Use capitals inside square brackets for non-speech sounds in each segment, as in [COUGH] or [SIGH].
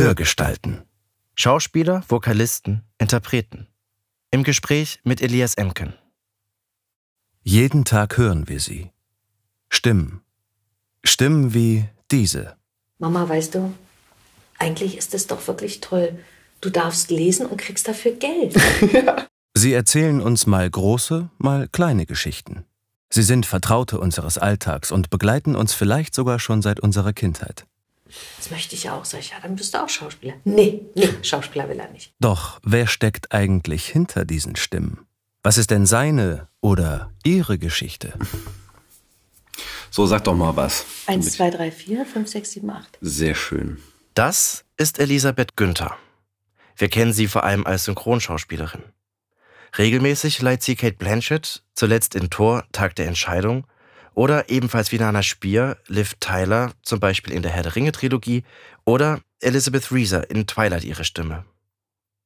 Hörgestalten. Schauspieler, Vokalisten, Interpreten. Im Gespräch mit Elias Emken. Jeden Tag hören wir sie. Stimmen. Stimmen wie diese. Mama, weißt du, eigentlich ist es doch wirklich toll. Du darfst lesen und kriegst dafür Geld. [LAUGHS] Sie erzählen uns mal große, mal kleine Geschichten. Sie sind Vertraute unseres Alltags und begleiten uns vielleicht sogar schon seit unserer Kindheit. Das möchte ich auch. Sag ich, ja, dann bist du auch Schauspieler. Nee, nee, Schauspieler will er nicht. Doch wer steckt eigentlich hinter diesen Stimmen? Was ist denn seine oder ihre Geschichte? So, sag doch mal was. Eins, zwei, drei, vier, fünf, sechs, sieben, acht. Sehr schön. Das ist Elisabeth Günther. Wir kennen sie vor allem als Synchronschauspielerin. Regelmäßig leiht sie Kate Blanchett, zuletzt in Tor Tag der Entscheidung, oder ebenfalls wie Nana Spier, Liv Tyler, zum Beispiel in der Herr der Ringe Trilogie, oder Elizabeth Reeser in Twilight ihre Stimme.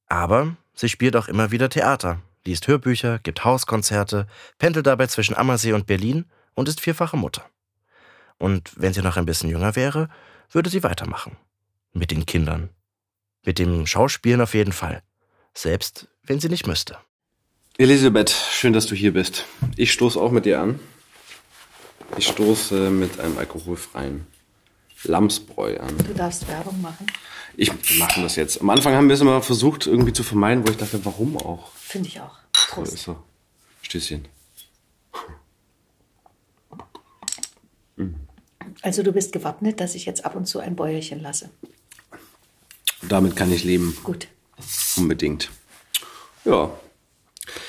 Aber sie spielt auch immer wieder Theater, liest Hörbücher, gibt Hauskonzerte, pendelt dabei zwischen Ammersee und Berlin und ist vierfache Mutter. Und wenn sie noch ein bisschen jünger wäre, würde sie weitermachen. Mit den Kindern. Mit dem Schauspielen auf jeden Fall. Selbst wenn sie nicht müsste. Elisabeth, schön, dass du hier bist. Ich stoße auch mit dir an. Ich stoße mit einem alkoholfreien Lamsbräu an. Du darfst Werbung machen. Ich wir machen das jetzt. Am Anfang haben wir es immer versucht, irgendwie zu vermeiden, wo ich dachte, warum auch? Finde ich auch. So, Prost. ist so. Stößchen. Also du bist gewappnet, dass ich jetzt ab und zu ein Bäuerchen lasse. Damit kann ich leben. Gut. Unbedingt. Ja.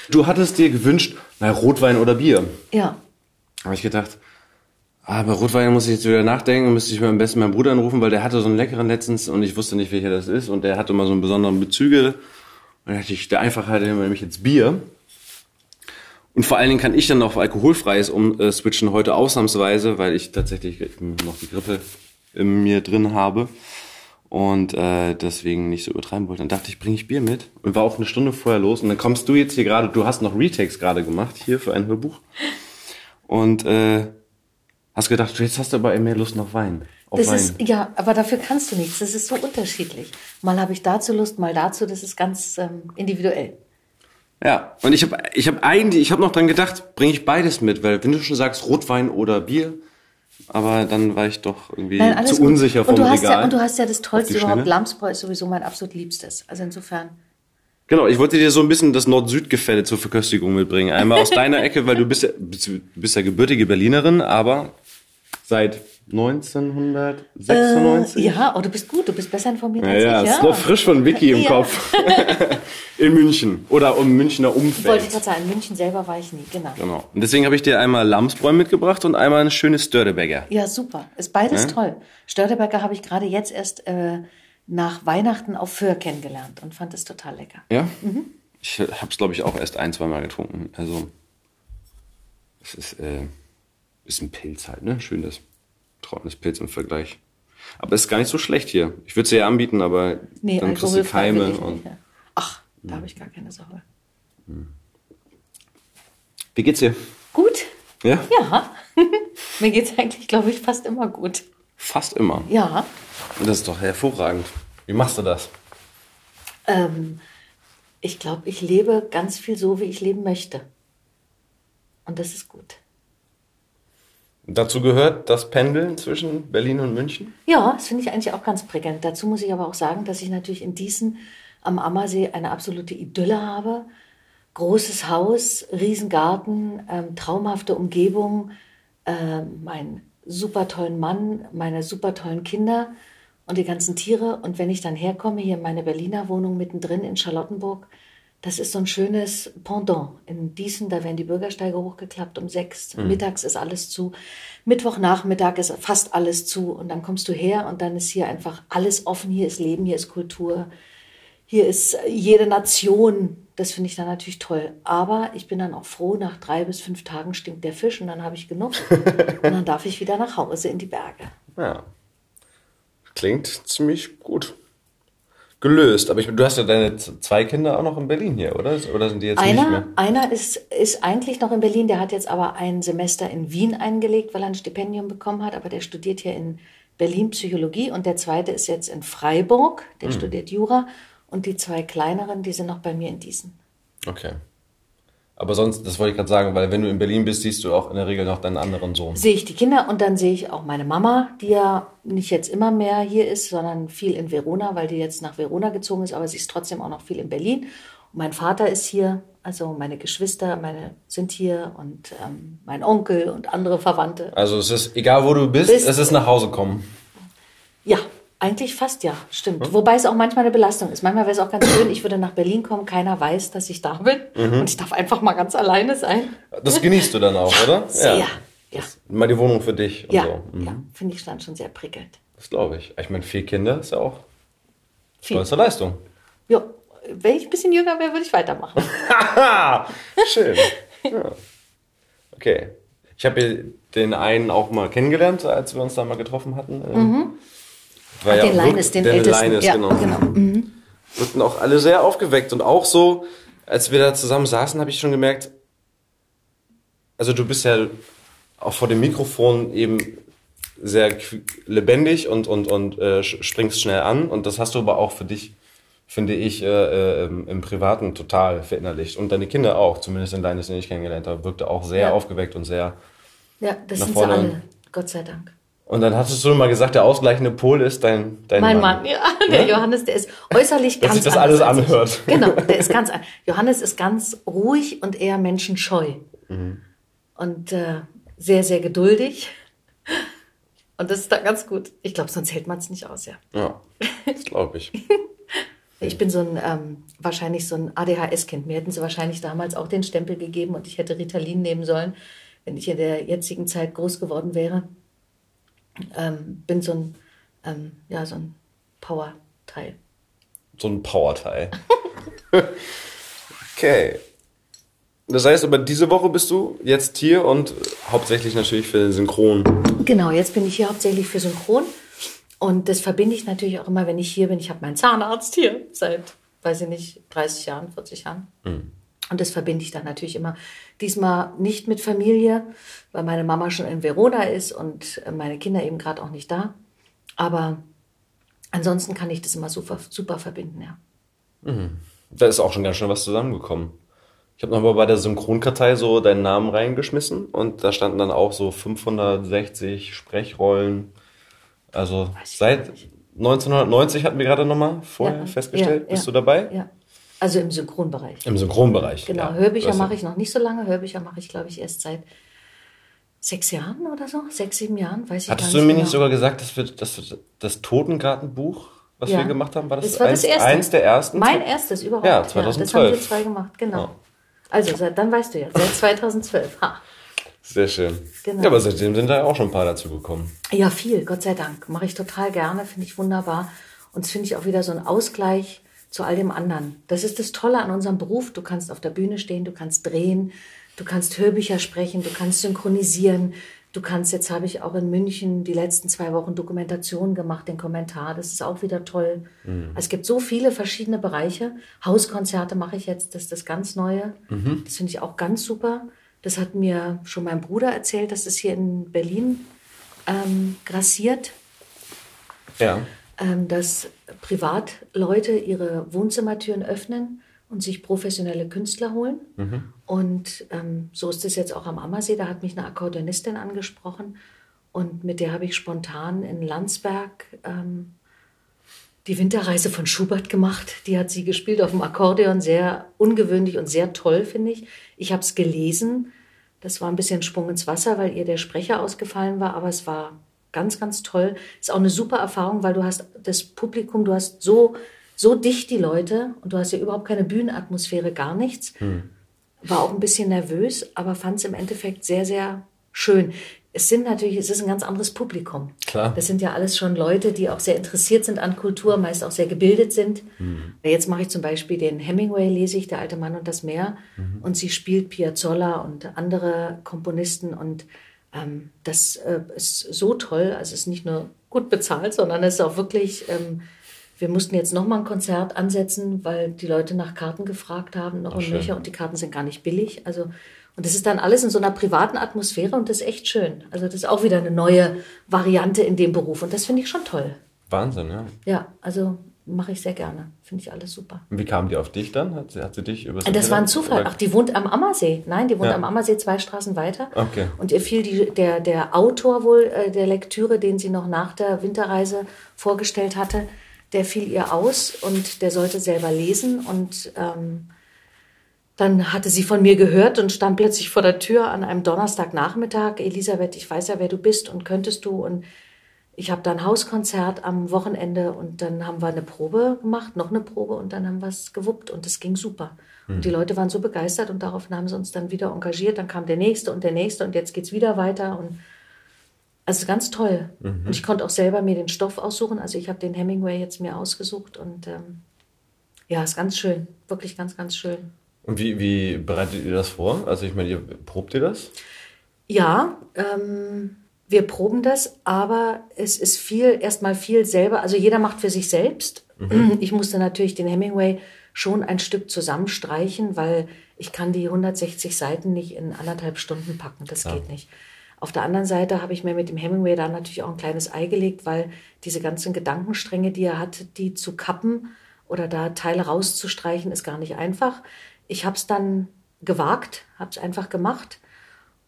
Du hattest dir gewünscht, na, Rotwein oder Bier. Ja. habe ich gedacht, ah, bei Rotwein muss ich jetzt wieder nachdenken, müsste ich mir am besten meinen Bruder anrufen, weil der hatte so einen leckeren letztens und ich wusste nicht, welcher das ist und der hatte mal so einen besonderen Bezüge. Und dann dachte ich, der Einfachheit nehme ich jetzt Bier. Und vor allen Dingen kann ich dann auf alkoholfreies umswitchen heute ausnahmsweise, weil ich tatsächlich noch die Grippe in mir drin habe und äh, deswegen nicht so übertreiben wollte. Dann dachte ich, bringe ich Bier mit und war auch eine Stunde vorher los und dann kommst du jetzt hier gerade, du hast noch Retakes gerade gemacht hier für ein Hörbuch und äh, hast gedacht, jetzt hast du aber mehr Lust auf Wein. Auf Das Wein. ist, ja, aber dafür kannst du nichts. Das ist so unterschiedlich. Mal habe ich dazu Lust, mal dazu. Das ist ganz ähm, individuell. Ja, und ich habe ich hab eigentlich, ich habe noch dran gedacht, bringe ich beides mit, weil wenn du schon sagst Rotwein oder Bier, aber dann war ich doch irgendwie Nein, zu gut. unsicher vom und du hast Regal. Ja, und du hast ja das Tollste überhaupt. Lamsbräu ist sowieso mein absolut Liebstes. Also insofern. Genau, ich wollte dir so ein bisschen das Nord-Süd-Gefälle zur Verköstigung mitbringen. Einmal aus [LAUGHS] deiner Ecke, weil du bist ja, bist ja gebürtige Berlinerin, aber seit 1996. Äh, ja, oh, du bist gut. Du bist besser informiert Ja, als ja, ich. ist noch frisch von Wiki im Ja. Kopf. [LAUGHS] In München oder um Münchner Umfeld. Wollte ich gerade sagen, in München selber war ich nie. Genau. Genau. Und deswegen habe ich dir einmal Lamsbräu mitgebracht und einmal ein schönes Störtebäcker. Ja, super. Ist beides Ja? toll. Störteberger habe ich gerade jetzt erst äh, nach Weihnachten auf Föhr kennengelernt und fand es total lecker. Ja? Ich habe es, glaube ich, auch erst ein, zwei Mal getrunken. Also, es ist, äh, ist ein Pilz halt, ne? Schönes, trockenes Pilz im Vergleich. Aber es ist gar nicht so schlecht hier. Ich würde es ja anbieten, aber Nee, dann kriegst du Keime. Und nicht. Ja. Ach, da habe ich gar keine Sorge. Wie geht's dir? Gut? Ja? Ja. [LAUGHS] Mir geht's eigentlich, glaube ich, fast immer gut. Fast immer. Ja. Und das ist doch hervorragend. Wie machst du das? Ähm, ich glaube, ich lebe ganz viel so, wie ich leben möchte. Und das ist gut. Dazu gehört das Pendeln zwischen Berlin und München? Ja, das finde ich eigentlich auch ganz prickelnd. Dazu muss ich aber auch sagen, dass ich natürlich in Diesen am Ammersee eine absolute Idylle habe. Großes Haus, Riesengarten, ähm, traumhafte Umgebung, ähm, meinen super tollen Mann, meine super tollen Kinder und die ganzen Tiere. Und wenn ich dann herkomme, hier in meine Berliner Wohnung mittendrin in Charlottenburg, das ist so ein schönes Pendant. In Diesen, da werden die Bürgersteige hochgeklappt um sechs. Mittags ist alles zu. Mittwochnachmittag ist fast alles zu. Und dann kommst du her und dann ist hier einfach alles offen. Hier ist Leben, hier ist Kultur. Hier ist jede Nation. Das finde ich dann natürlich toll. Aber ich bin dann auch froh, nach drei bis fünf Tagen stinkt der Fisch und dann habe ich genug. [LAUGHS] und dann darf ich wieder nach Hause in die Berge. Ja. Klingt ziemlich gut. Gelöst. Aber ich, du hast ja deine zwei Kinder auch noch in Berlin hier, oder? Oder sind die jetzt nicht Einer, mehr? einer ist, ist eigentlich noch in Berlin, der hat jetzt aber ein Semester in Wien eingelegt, weil er ein Stipendium bekommen hat, aber der studiert hier in Berlin Psychologie und der zweite ist jetzt in Freiburg, der Mhm. studiert Jura. Und die zwei kleineren, die sind noch bei mir in Diesen. Okay. Aber sonst, das wollte ich gerade sagen, weil wenn du in Berlin bist, siehst du auch in der Regel noch deinen anderen Sohn. Sehe ich die Kinder und dann sehe ich auch meine Mama, die ja nicht jetzt immer mehr hier ist, sondern viel in Verona, weil die jetzt nach Verona gezogen ist, aber sie ist trotzdem auch noch viel in Berlin. Und mein Vater ist hier, also meine Geschwister, meine sind hier und ähm, mein Onkel und andere Verwandte. Also es ist, egal wo du bist, Bist- es ist nach Hause kommen. Ja, eigentlich fast ja, stimmt. Wobei es auch manchmal eine Belastung ist. Manchmal wäre es auch ganz schön, ich würde nach Berlin kommen, keiner weiß, dass ich da bin und ich darf einfach mal ganz alleine sein. Das genießt du dann auch, oder? Sehr. Ja, Das, mal die Wohnung für dich ja, so. Mhm. ja finde ich dann schon sehr prickelnd. Das glaube ich. Ich meine, vier Kinder ist ja auch Viel. stolze Leistung. Ja, wenn ich ein bisschen jünger wäre, würde ich weitermachen. [LAUGHS] Schön. Ja. Okay. Ich habe den einen auch mal kennengelernt, als wir uns da mal getroffen hatten. Mhm. War den auch Leines, den den ältesten. Leines, ja, genau. genau. Mhm. Wirkten auch alle sehr aufgeweckt und auch so, als wir da zusammen saßen, habe ich schon gemerkt, also du bist ja auch vor dem Mikrofon eben sehr lebendig und, und, und äh, springst schnell an. Und das hast du aber auch für dich, finde ich, äh, äh, im, im Privaten total verinnerlicht. Und deine Kinder auch, zumindest in Leines, den ich kennengelernt habe, wirkte auch sehr Ja. aufgeweckt und sehr. Ja, das sind vorne. sie alle. Gott sei Dank. Und dann hattest du mal gesagt, der ausgleichende Pol ist dein, dein Mein Mann. Mann, ja, der Johannes, der ist äußerlich [LAUGHS] Dass ganz sich das alles anhört. Genau, der ist ganz an- Johannes ist ganz ruhig und eher menschenscheu. Mhm. Und äh, sehr, sehr geduldig. Und das ist dann ganz gut. Ich glaube, sonst hält man es nicht aus, ja. Ja, das glaube ich. [LAUGHS] Ich bin so ein, ähm, wahrscheinlich so ein ADHS-Kind. Mir hätten sie wahrscheinlich damals auch den Stempel gegeben und ich hätte Ritalin nehmen sollen, wenn ich in der jetzigen Zeit groß geworden wäre. Ähm, bin so ein, ähm, ja, so ein Power-Teil. So ein Powerteil. [LAUGHS] okay. Das heißt aber, diese Woche bist du jetzt hier und hauptsächlich natürlich für den Synchron. Genau, jetzt bin ich hier hauptsächlich für Synchron. Und das verbinde ich natürlich auch immer, wenn ich hier bin. Ich habe meinen Zahnarzt hier seit, weiß ich nicht, 30 Jahren, 40 Jahren. Und das verbinde ich dann natürlich immer. Diesmal nicht mit Familie, weil meine Mama schon in Verona ist und meine Kinder eben gerade auch nicht da. Aber ansonsten kann ich das immer super, super verbinden, ja. Da ist auch schon ganz schön was zusammengekommen. Ich habe nochmal bei der Synchronkartei so deinen Namen reingeschmissen und da standen dann auch so 560 Sprechrollen. Also seit gar nicht. 1990 hatten wir gerade nochmal vorher Ja, festgestellt. ja, Bist ja. du dabei? Ja. Also im Synchronbereich. Im Synchronbereich. Genau, ja. Hörbücher Das- mache ich noch nicht so lange. Hörbücher mache ich, glaube ich, erst seit sechs Jahren oder so. Sechs, sieben Jahren, weiß ich Hattest du mir genau. nicht sogar gesagt, dass wir das, das Totengartenbuch, was Ja. wir gemacht haben, war das, Das war eins, das erste. eins der ersten? Mein erstes überhaupt. Ja, das 2012. haben wir zwei gemacht, genau. Ja. Also, seit, dann weißt du ja, seit 2012. Ha. Sehr schön. Genau. Ja, aber seitdem sind da auch schon ein paar dazu gekommen. Ja, viel, Gott sei Dank. Mache ich total gerne, finde ich wunderbar. Und das finde ich auch wieder so ein Ausgleich zu all dem anderen. Das ist das Tolle an unserem Beruf. Du kannst auf der Bühne stehen, du kannst drehen, du kannst Hörbücher sprechen, du kannst synchronisieren. Du kannst, jetzt habe ich auch in München die letzten zwei Wochen Dokumentation gemacht, den Kommentar. Das ist auch wieder toll. Es gibt so viele verschiedene Bereiche. Hauskonzerte mache ich jetzt, das ist das ganz Neue. Das finde ich auch ganz super. Das hat mir schon mein Bruder erzählt, dass es hier in Berlin ähm, grassiert, Ja. ähm, dass Privatleute ihre Wohnzimmertüren öffnen und sich professionelle Künstler holen. Und ähm, so ist es jetzt auch am Ammersee. Da hat mich eine Akkordeonistin angesprochen und mit der habe ich spontan in Landsberg ähm, die Winterreise von Schubert gemacht. Die hat sie gespielt auf dem Akkordeon, sehr ungewöhnlich und sehr toll, finde ich. Ich habe es gelesen. Das war ein bisschen Sprung ins Wasser, weil ihr der Sprecher ausgefallen war, aber es war ganz, ganz toll. Ist auch eine super Erfahrung, weil du hast das Publikum, du hast so, so dicht die Leute und du hast ja überhaupt keine Bühnenatmosphäre, gar nichts. War auch ein bisschen nervös, aber fand es im Endeffekt sehr, sehr schön. Es sind natürlich, es ist ein ganz anderes Publikum. Klar. Das sind ja alles schon Leute, die auch sehr interessiert sind an Kultur, meist auch sehr gebildet sind. Jetzt mache ich zum Beispiel den Hemingway, lese ich, Der alte Mann und das Meer. Und sie spielt Piazzolla und andere Komponisten. Und ähm, das äh, ist so toll. Also es ist nicht nur gut bezahlt, sondern es ist auch wirklich, ähm, wir mussten jetzt nochmal ein Konzert ansetzen, weil die Leute nach Karten gefragt haben, noch Ach, und nöcher. Und die Karten sind gar nicht billig. Also, Und das ist dann alles in so einer privaten Atmosphäre und das ist echt schön. Also das ist auch wieder eine neue Variante in dem Beruf und das finde ich schon toll. Wahnsinn, ja. Ja, also mache ich sehr gerne. Finde ich alles super. Und wie kam die auf dich dann? Hat sie, hat sie dich über Das war ein Zufall. Ach, die wohnt am Ammersee. Nein, die wohnt Ja. am Ammersee zwei Straßen weiter. Okay. Und ihr fiel die, der, der Autor wohl äh, der Lektüre, den sie noch nach der Winterreise vorgestellt hatte, der fiel ihr aus und der sollte selber lesen. Und ähm, dann hatte sie von mir gehört und stand plötzlich vor der Tür an einem Donnerstagnachmittag. Elisabeth, ich weiß ja, wer du bist und könntest du. Und ich habe da ein Hauskonzert am Wochenende und dann haben wir eine Probe gemacht, noch eine Probe und dann haben wir es gewuppt und es ging super. Und die Leute waren so begeistert und daraufhin haben sie uns dann wieder engagiert. Dann kam der nächste und der nächste und jetzt geht's wieder weiter und also ganz toll. Und ich konnte auch selber mir den Stoff aussuchen. Also ich habe den Hemingway jetzt mir ausgesucht und ähm, ja, ist ganz schön, wirklich ganz, ganz schön. Und wie, wie bereitet ihr das vor? Also ich meine, ihr probt ihr das? Ja, ähm, wir proben das, aber es ist viel, erstmal viel selber. Also jeder macht für sich selbst. Ich musste natürlich den Hemingway schon ein Stück zusammenstreichen, weil ich kann die 160 Seiten nicht in anderthalb Stunden packen. Das geht nicht. Auf der anderen Seite habe ich mir mit dem Hemingway da natürlich auch ein kleines Ei gelegt, weil diese ganzen Gedankenstränge, die er hat, die zu kappen oder da Teile rauszustreichen, ist gar nicht einfach. Ich habe es dann gewagt, habe es einfach gemacht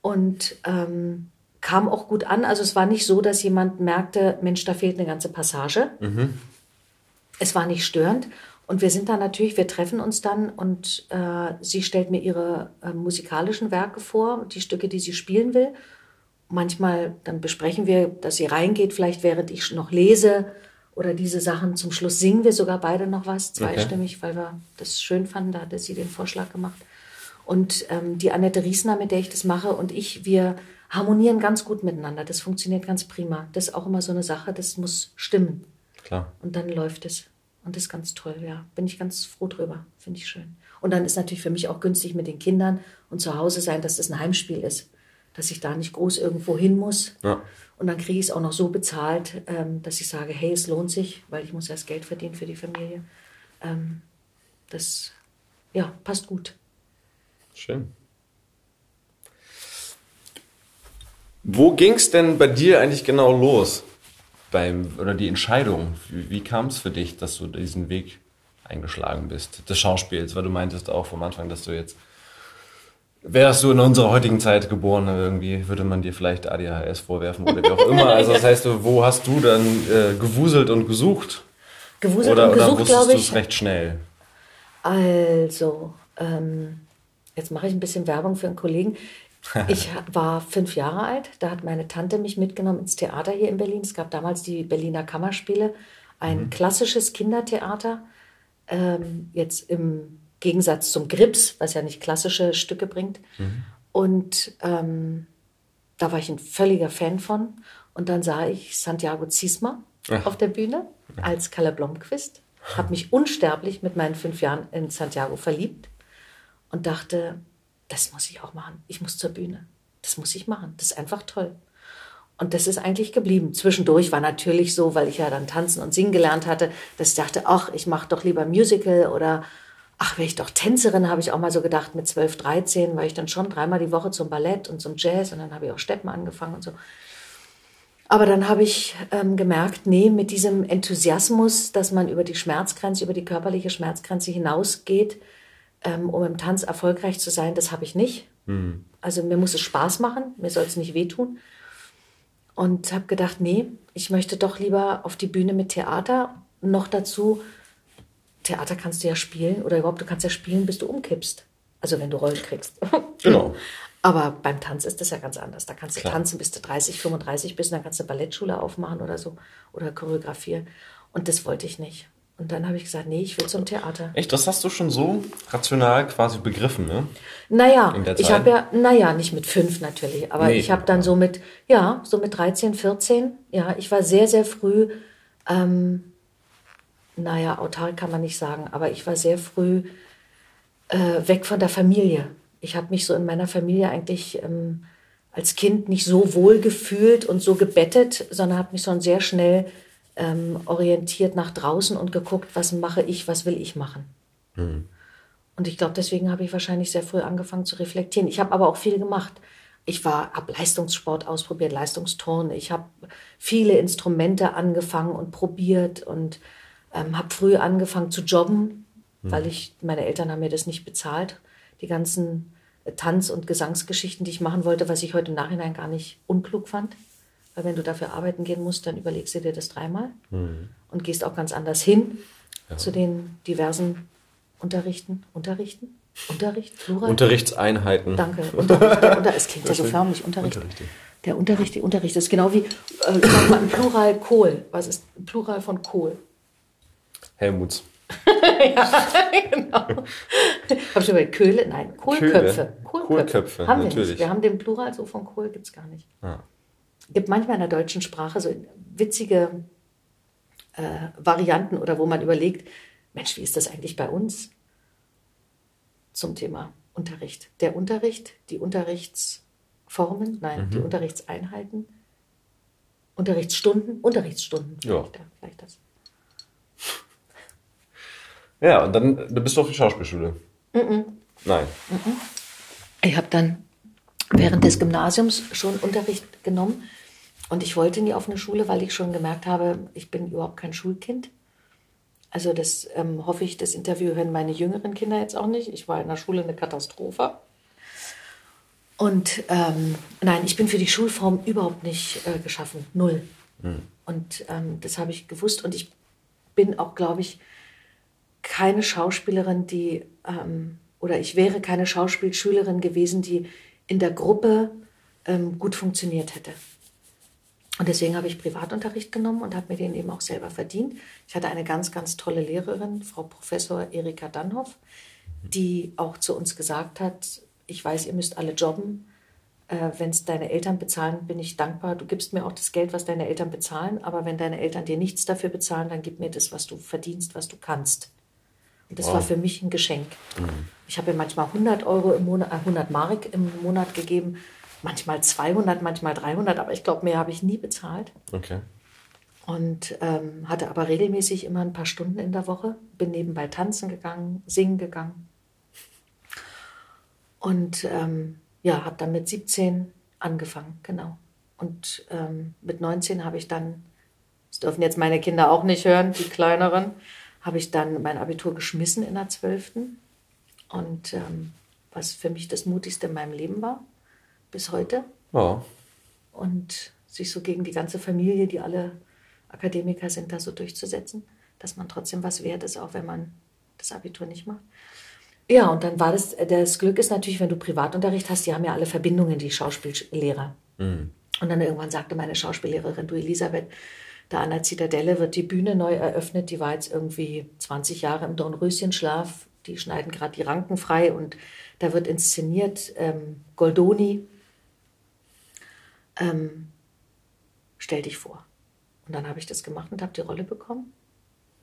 und ähm, kam auch gut an. Also es war nicht so, dass jemand merkte, Mensch, da fehlt eine ganze Passage. Es war nicht störend. Und wir sind dann natürlich, wir treffen uns dann und äh, sie stellt mir ihre äh, musikalischen Werke vor, die Stücke, die sie spielen will. Manchmal dann besprechen wir, dass sie reingeht, vielleicht während ich noch lese oder diese Sachen. Zum Schluss singen wir sogar beide noch was, zweistimmig, weil wir das schön fanden. Da hatte sie den Vorschlag gemacht. Und ähm, die Annette Riesner, mit der ich das mache, und ich, wir harmonieren ganz gut miteinander. Das funktioniert ganz prima. Das ist auch immer so eine Sache, das muss stimmen. Klar. Und dann läuft es. Und das ist ganz toll, ja. Bin ich ganz froh drüber. Finde ich schön. Und dann ist natürlich für mich auch günstig mit den Kindern und zu Hause sein, dass das ein Heimspiel ist. Dass ich da nicht groß irgendwo hin muss. Ja. Und dann kriege ich es auch noch so bezahlt, ähm, dass ich sage, hey, es lohnt sich, weil ich muss erst Geld verdienen für die Familie. Ähm, das, ja, passt gut. Schön. Wo ging es denn bei dir eigentlich genau los? Beim, oder die Entscheidung? Wie, wie kam es für dich, dass du diesen Weg eingeschlagen bist? Des Schauspiels, weil du meintest auch vom Anfang, dass du jetzt, wärst du in unserer heutigen Zeit geboren, irgendwie würde man dir vielleicht ADHS vorwerfen oder wie auch immer. [LAUGHS] Also das heißt, wo hast du dann äh, gewuselt und gesucht? Gewuselt Oder, und oder gesucht, wusstest glaube du ich. es recht schnell? Also, ähm, jetzt mache ich ein bisschen Werbung für einen Kollegen. [LAUGHS] Ich war fünf Jahre alt, da hat meine Tante mich mitgenommen ins Theater hier in Berlin. Es gab damals die Berliner Kammerspiele, ein klassisches Kindertheater. Ähm, jetzt im Gegensatz zum Grips, was ja nicht klassische Stücke bringt. Und ähm, da war ich ein völliger Fan von. Und dann sah ich Santiago Ziesmer auf der Bühne als Kalle Blomqvist. Habe mich unsterblich mit meinen fünf Jahren in Santiago verliebt und dachte, das muss ich auch machen. Ich muss zur Bühne. Das muss ich machen. Das ist einfach toll. Und das ist eigentlich geblieben. Zwischendurch war natürlich so, weil ich ja dann tanzen und singen gelernt hatte, dass ich dachte, ach, ich mache doch lieber Musical oder ach, wäre ich doch Tänzerin, habe ich auch mal so gedacht mit 12, 13, war ich dann schon dreimal die Woche zum Ballett und zum Jazz und dann habe ich auch Steppen angefangen und so. Aber dann habe ich ähm, gemerkt, nee, mit diesem Enthusiasmus, dass man über die Schmerzgrenze, über die körperliche Schmerzgrenze hinausgeht, ähm, um im Tanz erfolgreich zu sein, das habe ich nicht. Also mir muss es Spaß machen, mir soll es nicht wehtun. Und habe gedacht, nee, ich möchte doch lieber auf die Bühne mit Theater. Noch dazu, Theater kannst du ja spielen oder überhaupt, du kannst ja spielen, bis du umkippst. Also wenn du Rollen kriegst. [LAUGHS] Genau. Aber beim Tanz ist das ja ganz anders. Da kannst du Klar. tanzen, bis du 30, 35 bist, und dann kannst du Ballettschule aufmachen oder so oder choreografieren. Und das wollte ich nicht. Und dann habe ich gesagt, nee, ich will zum Theater. Echt, das hast du schon so rational quasi begriffen, ne? Naja, ich habe ja, naja, nicht mit fünf natürlich, aber Nee. ich habe dann so mit, ja, so mit 13, 14, ja, ich war sehr, sehr früh, ähm, naja, autark kann man nicht sagen, aber ich war sehr früh äh, weg von der Familie. Ich habe mich so in meiner Familie eigentlich ähm, als Kind nicht so wohl gefühlt und so gebettet, sondern habe mich schon sehr schnell ähm, orientiert nach draußen und geguckt, was mache ich, was will ich machen. Und ich glaube, deswegen habe ich wahrscheinlich sehr früh angefangen zu reflektieren. Ich habe aber auch viel gemacht. Ich war, habe Leistungssport ausprobiert, Leistungsturnen. Ich habe viele Instrumente angefangen und probiert und ähm, habe früh angefangen zu jobben, mhm. weil ich, meine Eltern haben mir das nicht bezahlt. Die ganzen Tanz- und Gesangsgeschichten, die ich machen wollte, was ich heute im Nachhinein gar nicht unklug fand. Weil wenn du dafür arbeiten gehen musst, dann überlegst du dir das dreimal mhm. und gehst auch ganz anders hin ja. zu den diversen Unterrichten. Unterrichten? Unterricht? Plural? Unterrichtseinheiten. Danke. Unterricht, der Unter es klingt ja so förmlich. Unterricht. Unterricht. Der Unterricht, die Unterricht. Das ist genau wie, äh, mal, Plural Kohl. Was ist Plural von Kohl? Helmuts. [LAUGHS] ja, genau. Hab schon bei Köhle? Nein, Kohlköpfe. Kohlköpfe, Kohlköpfe haben wir natürlich. Nicht. Wir haben den Plural so von Kohl gibt es gar nicht. Ah. Gibt manchmal in der deutschen Sprache so witzige äh, Varianten oder wo man überlegt, Mensch, wie ist das eigentlich bei uns zum Thema Unterricht? Der Unterricht, die Unterrichtsformen, nein, mhm. die Unterrichtseinheiten, Unterrichtsstunden, Unterrichtsstunden. Ja. Vielleicht, vielleicht das. Ja, und dann du bist du auf die Schauspielschule. Mhm. Nein. Mhm. Ich habe dann während des Gymnasiums schon Unterricht genommen und ich wollte nie auf eine Schule, weil ich schon gemerkt habe, ich bin überhaupt kein Schulkind. Also das ähm, hoffe ich, das Interview hören meine jüngeren Kinder jetzt auch nicht. Ich war in der Schule eine Katastrophe. Und ähm, nein, ich bin für die Schulform überhaupt nicht äh, geschaffen. Null. Mhm. Und ähm, das habe ich gewusst. Und ich bin auch, glaube ich, keine Schauspielerin, die, ähm, oder ich wäre keine Schauspielschülerin gewesen, die in der Gruppe ähm, gut funktioniert hätte. Und deswegen habe ich Privatunterricht genommen und habe mir den eben auch selber verdient. Ich hatte eine ganz, ganz tolle Lehrerin, Frau Professor Erika Dannhoff, die auch zu uns gesagt hat, ich weiß, ihr müsst alle jobben. Äh, wenn es deine Eltern bezahlen, bin ich dankbar. Du gibst mir auch das Geld, was deine Eltern bezahlen. Aber wenn deine Eltern dir nichts dafür bezahlen, dann gib mir das, was du verdienst, was du kannst. Und das wow. war für mich ein Geschenk. Mhm. Ich habe ihr manchmal 100 Euro im Monat, 100 äh, Mark im Monat gegeben, manchmal 200, manchmal 300, aber ich glaube, mehr habe ich nie bezahlt. Okay. Und ähm, hatte aber regelmäßig immer ein paar Stunden in der Woche. Bin nebenbei tanzen gegangen, singen gegangen. Und ähm, ja, habe dann mit 17 angefangen, genau. Und ähm, mit 19 habe ich dann, das dürfen jetzt meine Kinder auch nicht hören, die kleineren, habe ich dann mein Abitur geschmissen in der 12. Und ähm, was für mich das Mutigste in meinem Leben war, bis heute. Ja. Und sich so gegen die ganze Familie, die alle Akademiker sind, da so durchzusetzen, dass man trotzdem was wert ist, auch wenn man das Abitur nicht macht. Ja, und dann war das, das Glück ist natürlich, wenn du Privatunterricht hast, die haben ja alle Verbindungen, die Schauspiellehrer. Mhm. Und dann irgendwann sagte meine Schauspiellehrerin, du Elisabeth, da an der Zitadelle wird die Bühne neu eröffnet. Die war jetzt irgendwie 20 Jahre im Dornröschenschlaf. Die schneiden gerade die Ranken frei und da wird inszeniert ähm, Goldoni. Ähm, stell dich vor. Und dann habe ich das gemacht und habe die Rolle bekommen.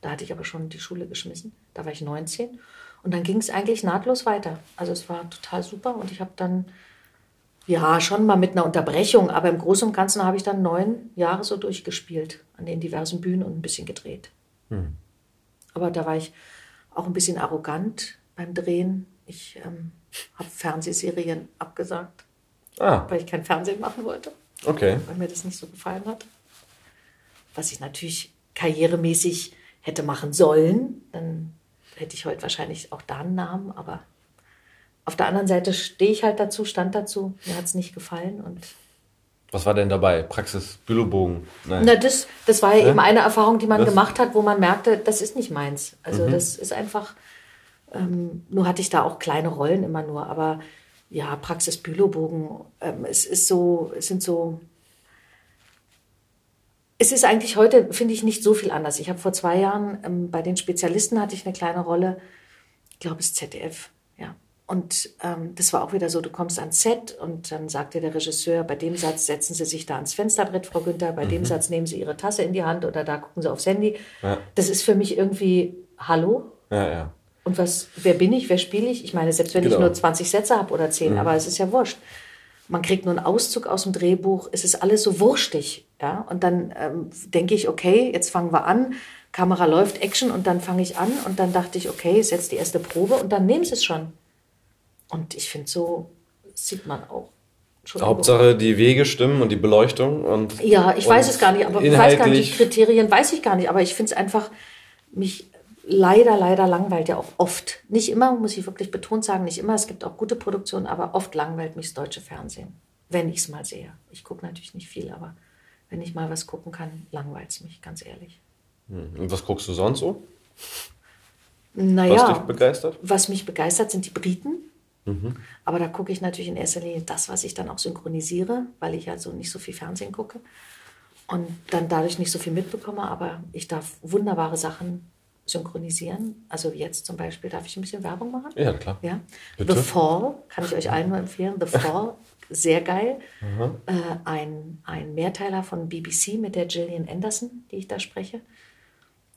Da hatte ich aber schon die Schule geschmissen. Da war ich 19. Und dann ging es eigentlich nahtlos weiter. Also es war total super. Und ich habe dann ja, schon mal mit einer Unterbrechung, aber im Großen und Ganzen habe ich dann neun Jahre so durchgespielt, an den diversen Bühnen und ein bisschen gedreht. Hm. Aber da war ich auch ein bisschen arrogant beim Drehen. Ich ähm, habe Fernsehserien abgesagt, ah. weil ich kein Fernsehen machen wollte. Okay. Weil mir das nicht so gefallen hat. Was ich natürlich karrieremäßig hätte machen sollen, dann hätte ich heute wahrscheinlich auch da einen Namen, aber auf der anderen Seite stehe ich halt dazu, stand dazu. Mir hat es nicht gefallen und was war denn dabei? Praxis, Bülowbogen? Nein. Na, das, das war ja, ja, eben eine Erfahrung, die man das? gemacht hat, wo man merkte, das ist nicht meins. Also mhm. das ist einfach, ähm, nur hatte ich da auch kleine Rollen immer nur, aber ja, Praxis Bülowbogen, ähm, es ist so, es sind so, es ist eigentlich heute, finde ich, nicht so viel anders. Ich habe vor zwei Jahren ähm, bei den Spezialisten hatte ich eine kleine Rolle, ich glaube es ZDF, ja. Und ähm, das war auch wieder so, du kommst ans Set und dann sagt dir der Regisseur, bei dem Satz setzen Sie sich da ans Fensterbrett, Frau Günther, bei mhm. dem Satz nehmen Sie Ihre Tasse in die Hand oder da gucken Sie aufs Handy. Ja. Das ist für mich irgendwie Hallo. Ja, ja. Und was, wer bin ich, wer spiele ich? Ich meine, selbst wenn genau. ich nur 20 Sätze habe oder 10, mhm. aber es ist ja wurscht. Man kriegt nur einen Auszug aus dem Drehbuch, es ist alles so wurschtig. Ja? Und dann ähm, denke ich, okay, jetzt fangen wir an Kamera läuft, Action und dann fange ich an und dann dachte ich, okay, ist jetzt die erste Probe und dann nehmen sie es schon. Und ich finde, so sieht man auch. Hauptsache die Wege stimmen und die Beleuchtung und ja, ich und weiß es gar nicht, aber ich weiß gar nicht, die Kriterien weiß ich gar nicht, aber ich finde es einfach mich leider, leider langweilt ja auch oft. Nicht immer, muss ich wirklich betont sagen, nicht immer. Es gibt auch gute Produktionen, aber oft langweilt mich das deutsche Fernsehen, wenn ich es mal sehe. Ich gucke natürlich nicht viel, aber wenn ich mal was gucken kann, langweilt es mich, ganz ehrlich. Hm. Und was guckst du sonst so? Naja, was dich begeistert? Was mich begeistert, sind die Briten. Mhm. Aber da gucke ich natürlich in erster Linie das, was ich dann auch synchronisiere, weil ich ja so nicht so viel Fernsehen gucke und dann dadurch nicht so viel mitbekomme. Aber ich darf wunderbare Sachen synchronisieren. Also jetzt zum Beispiel, darf ich ein bisschen Werbung machen? Ja, klar. Ja. The Fall kann ich euch allen nur empfehlen. The Fall, sehr geil. Äh, ein, ein Mehrteiler von BBC mit der Gillian Anderson, die ich da spreche.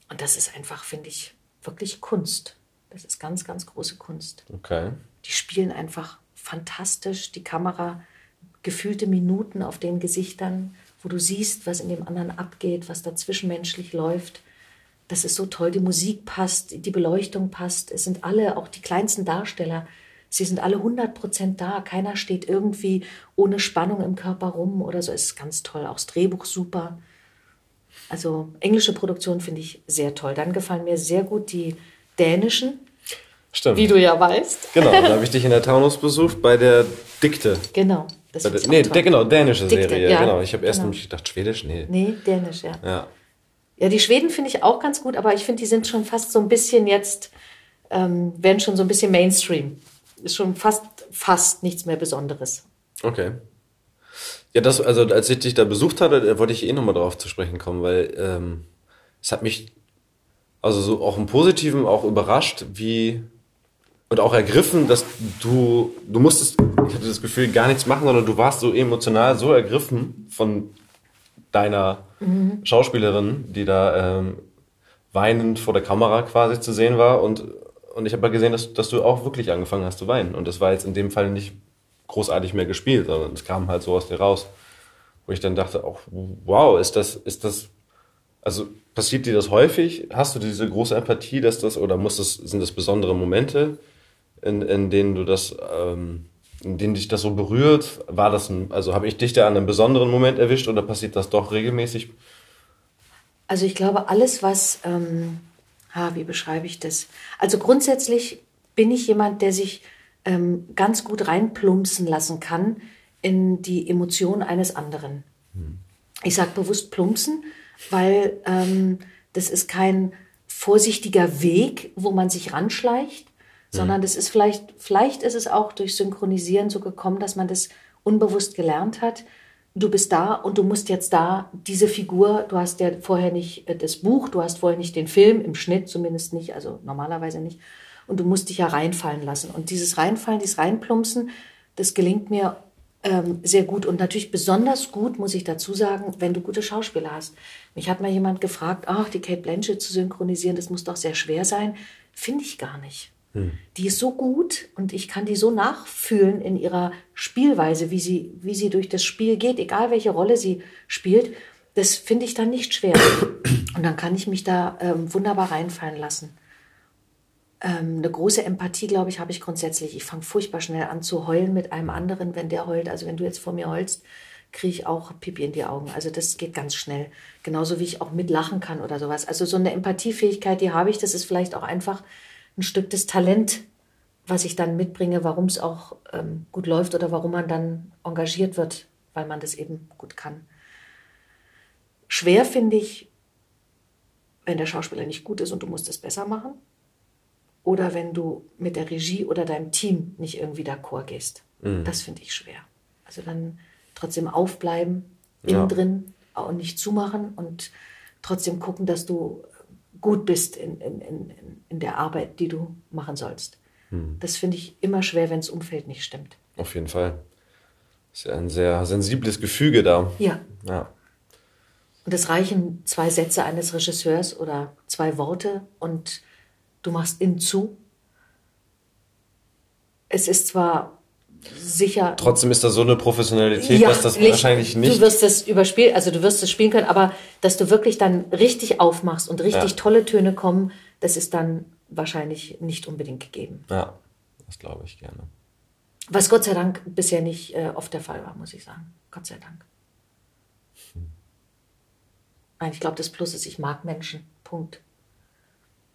Und das ist einfach, finde ich, wirklich Kunst. Das ist ganz, ganz große Kunst. Okay. Die spielen einfach fantastisch. Die Kamera, gefühlte Minuten auf den Gesichtern, wo du siehst, was in dem anderen abgeht, was da zwischenmenschlich läuft das ist so toll, die Musik passt, die Beleuchtung passt, es sind alle, auch die kleinsten Darsteller, sie sind alle 100 Prozent da, keiner steht irgendwie ohne Spannung im Körper rum oder so, es ist ganz toll, auch das Drehbuch super. Also englische Produktion finde ich sehr toll. Dann gefallen mir sehr gut die dänischen, Stimmt. Wie du ja weißt. Genau, da [LAUGHS] habe ich dich in der Taunus besucht bei der Dikte. Genau. Das bei der, nee, der, genau, dänische Dikte, Serie. Ja, genau. Ich habe erst genau. nämlich gedacht, Schwedisch? Nee. Nee, dänisch, ja. Ja. Ja, die Schweden finde ich auch ganz gut, aber ich finde, die sind schon fast so ein bisschen jetzt, ähm, werden schon so ein bisschen Mainstream. Ist schon fast, fast nichts mehr Besonderes. Okay. Ja, das, also als ich dich da besucht hatte, wollte ich eh nochmal drauf zu sprechen kommen, weil ähm, es hat mich also so auch im Positiven auch überrascht, wie und auch ergriffen, dass du, du musstest, ich hatte das Gefühl, gar nichts machen, sondern du warst so emotional so ergriffen von deiner mhm. Schauspielerin, die da ähm, weinend vor der Kamera quasi zu sehen war. Und, und ich habe ja gesehen, dass, dass du auch wirklich angefangen hast zu weinen. Und das war jetzt in dem Fall nicht großartig mehr gespielt, sondern es kam halt so aus dir raus. Wo ich dann dachte, auch, wow, ist das, ist das, also passiert dir das häufig? Hast du diese große Empathie, dass das, oder muss das, sind das besondere Momente, in, in denen du das ähm, in denen dich das so berührt? War das ein, also habe ich dich da an einem besonderen Moment erwischt oder passiert das doch regelmäßig? Also ich glaube, alles, was, ähm, ha, wie beschreibe ich das? Also grundsätzlich bin ich jemand, der sich ähm, ganz gut reinplumpsen lassen kann in die Emotion eines anderen. Hm. Ich sage bewusst plumpsen, weil ähm, das ist kein vorsichtiger Weg, wo man sich ranschleicht, sondern das ist vielleicht, vielleicht ist es auch durch Synchronisieren so gekommen, dass man das unbewusst gelernt hat. Du bist da und du musst jetzt da diese Figur, du hast ja vorher nicht äh, das Buch, du hast vorher nicht den Film, im Schnitt zumindest nicht, also normalerweise nicht. Und du musst dich ja reinfallen lassen. Und dieses Reinfallen, dieses Reinplumpsen, das gelingt mir ähm, sehr gut und natürlich besonders gut, muss ich dazu sagen, wenn du gute Schauspieler hast. Mich hat mal jemand gefragt, ach, die Kate Blanchett zu synchronisieren, das muss doch sehr schwer sein. Finde ich gar nicht. Die ist so gut und ich kann die so nachfühlen in ihrer Spielweise, wie sie, wie sie durch das Spiel geht, egal welche Rolle sie spielt. Das finde ich dann nicht schwer. Und dann kann ich mich da ähm, wunderbar reinfallen lassen. Ähm, eine große Empathie, glaube ich, habe ich grundsätzlich. Ich fange furchtbar schnell an zu heulen mit einem anderen, wenn der heult. Also wenn du jetzt vor mir heulst, kriege ich auch Pipi in die Augen. Also das geht ganz schnell. Genauso wie ich auch mitlachen kann oder sowas. Also so eine Empathiefähigkeit, die habe ich. Das ist vielleicht auch einfach ein Stück des Talent, was ich dann mitbringe, warum es auch ähm, gut läuft oder warum man dann engagiert wird, weil man das eben gut kann. Schwer finde ich, wenn der Schauspieler nicht gut ist und du musst es besser machen. Oder wenn du mit der Regie oder deinem Team nicht irgendwie d'accord gehst. Mhm. Das finde ich schwer. Also dann trotzdem aufbleiben, innen ja. drin, auch nicht zumachen und trotzdem gucken, dass du gut bist in, in, in, in der Arbeit, die du machen sollst. Hm. Das finde ich immer schwer, wenn das Umfeld nicht stimmt. Auf jeden Fall. Ist ja ein sehr sensibles Gefüge da. Ja. ja. Und es reichen zwei Sätze eines Regisseurs oder zwei Worte und du machst in zu. Es ist zwar sicher. Trotzdem ist da so eine Professionalität, dass das nicht- wahrscheinlich nicht. Du wirst es überspielen, also du wirst es spielen können, aber dass du wirklich dann richtig aufmachst und richtig Ja. tolle Töne kommen, das ist dann wahrscheinlich nicht unbedingt gegeben. ja, das glaube ich gerne. Was Gott sei Dank bisher nicht äh, oft der Fall war, muss ich sagen. Gott sei Dank. Nein, ich glaube, das Plus ist, ich mag Menschen. Punkt.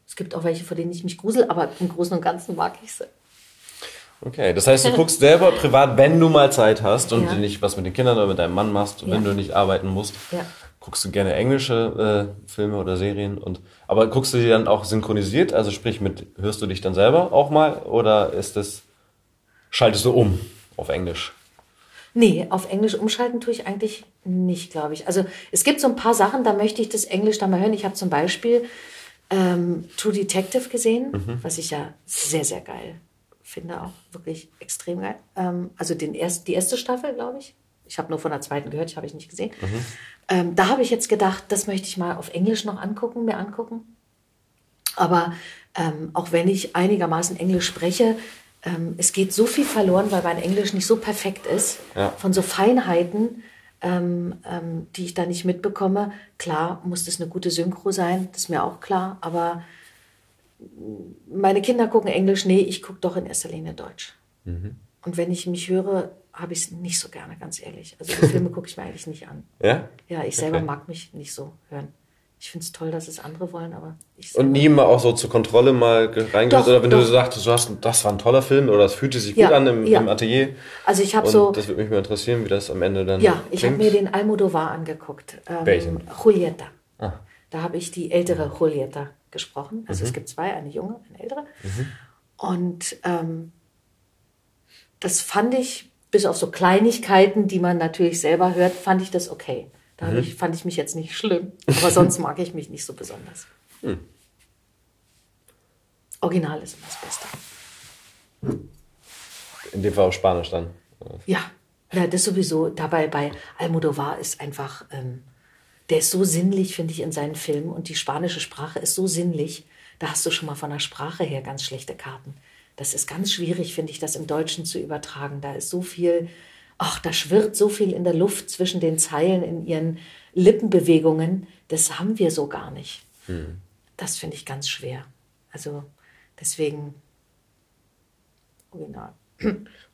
Es gibt auch welche, vor denen ich mich grusel, aber im Großen und Ganzen mag ich sie. Okay, das heißt, du guckst selber privat, wenn du mal Zeit hast und Ja. nicht was mit den Kindern oder mit deinem Mann machst, wenn Ja. du nicht arbeiten musst, Ja. guckst du gerne englische äh, Filme oder Serien und aber guckst du die dann auch synchronisiert, also sprich mit hörst du dich dann selber auch mal oder ist das schaltest du um auf Englisch? Nee, auf Englisch umschalten tue ich eigentlich nicht, glaube ich. Also es gibt so ein paar Sachen, da möchte ich das Englisch dann mal hören. Ich habe zum Beispiel ähm, True Detective gesehen, was ich ja sehr, sehr geil finde, auch wirklich extrem geil. Ähm, also den erst, die erste Staffel, glaube ich. Ich habe nur von der zweiten gehört, die habe ich nicht gesehen. Ähm, da habe ich jetzt gedacht, das möchte ich mal auf Englisch noch angucken, mir angucken. Aber ähm, auch wenn ich einigermaßen Englisch spreche, ähm, es geht so viel verloren, weil mein Englisch nicht so perfekt ist, Ja. von so Feinheiten, ähm, ähm, die ich da nicht mitbekomme. Klar muss das eine gute Synchro sein, das ist mir auch klar, aber meine Kinder gucken Englisch, nee, ich gucke doch in erster Linie Deutsch. Und wenn ich mich höre, habe ich es nicht so gerne, ganz ehrlich. Also die Filme [LAUGHS] gucke ich mir eigentlich nicht an. Ja? Ja, ich selber Okay. mag mich nicht so hören. Ich finde es toll, dass es andere wollen, aber ich Und nie mal auch so zur Kontrolle mal ge- reingehört oder wenn du doch. so sagst, du hast, das war ein toller Film oder das fühlte sich Ja, gut an im, ja. im Atelier. Also ich habe so, das würde mich mal interessieren, wie das am Ende dann ja, ich habe klingt. mir den Almodovar angeguckt. Ähm, Welchen? Julieta. Ah. Da habe ich die ältere Julieta gesprochen. Also Mhm. es gibt zwei, eine junge, eine ältere. Und ähm, das fand ich, bis auf so Kleinigkeiten, die man natürlich selber hört, fand ich das okay. Da Mhm. ich, fand ich mich jetzt nicht schlimm. Aber sonst mag ich mich nicht so besonders. Hm. Original ist immer das Beste. In dem Fall auf Spanisch dann. Ja, ja das sowieso. Dabei bei Almodovar ist einfach, ähm, der ist so sinnlich, finde ich, in seinen Filmen. Und die spanische Sprache ist so sinnlich. Da hast du schon mal von der Sprache her ganz schlechte Karten. Das ist ganz schwierig, finde ich, das im Deutschen zu übertragen. Da ist so viel, ach, da schwirrt so viel in der Luft zwischen den Zeilen in ihren Lippenbewegungen. Das haben wir so gar nicht. Das finde ich ganz schwer. Also deswegen original.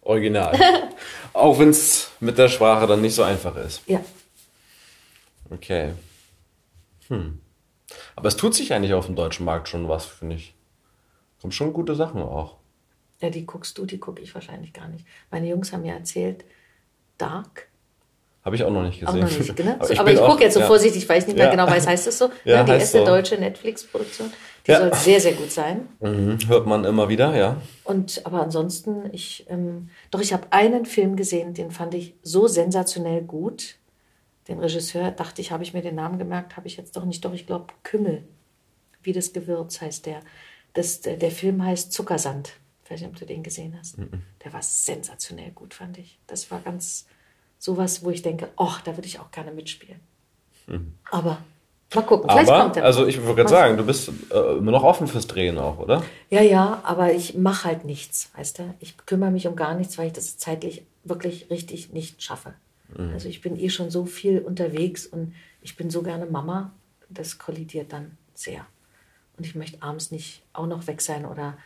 Original. [LAUGHS] auch wenn es mit der Sprache dann nicht so einfach ist. Ja. Okay. Hm. Aber es tut sich eigentlich auf dem deutschen Markt schon was, finde ich. Kommen schon gute Sachen auch. Ja, die guckst du, die gucke ich wahrscheinlich gar nicht. Meine Jungs haben mir erzählt, Dark. Habe ich auch noch nicht Auch gesehen. noch nicht, ne? [LAUGHS] Aber ich ich, auch- gucke jetzt so ja. vorsichtig, weil ich nicht mehr Ja. genau weiß, heißt es so? [LAUGHS] Ja, ne? Die heißt erste so. deutsche Netflix-Produktion. Die Ja. soll sehr, sehr gut sein. Mhm, hört man immer wieder, ja. Und aber ansonsten, ich, ähm, doch ich habe einen Film gesehen, den fand ich so sensationell gut. Den Regisseur dachte ich, habe ich mir den Namen gemerkt, habe ich jetzt doch nicht. Doch ich glaube Kümmel, wie das Gewürz heißt der. Das, der. Film heißt Zuckersand. Ich weiß nicht, ob du den gesehen hast. Der war sensationell gut, fand ich. Das war ganz sowas, wo ich denke, oh, da würde ich auch gerne mitspielen. Aber mal gucken, vielleicht kommt Aber, der. also ich würde gerade sagen, du bist äh, immer noch offen fürs Drehen auch, oder? ja, ja, aber ich mache halt nichts, weißt du? Ich kümmere mich um gar nichts, weil ich das zeitlich wirklich richtig nicht schaffe. Also ich bin eh schon so viel unterwegs und ich bin so gerne Mama, das kollidiert dann sehr. Und ich möchte abends nicht auch noch weg sein oder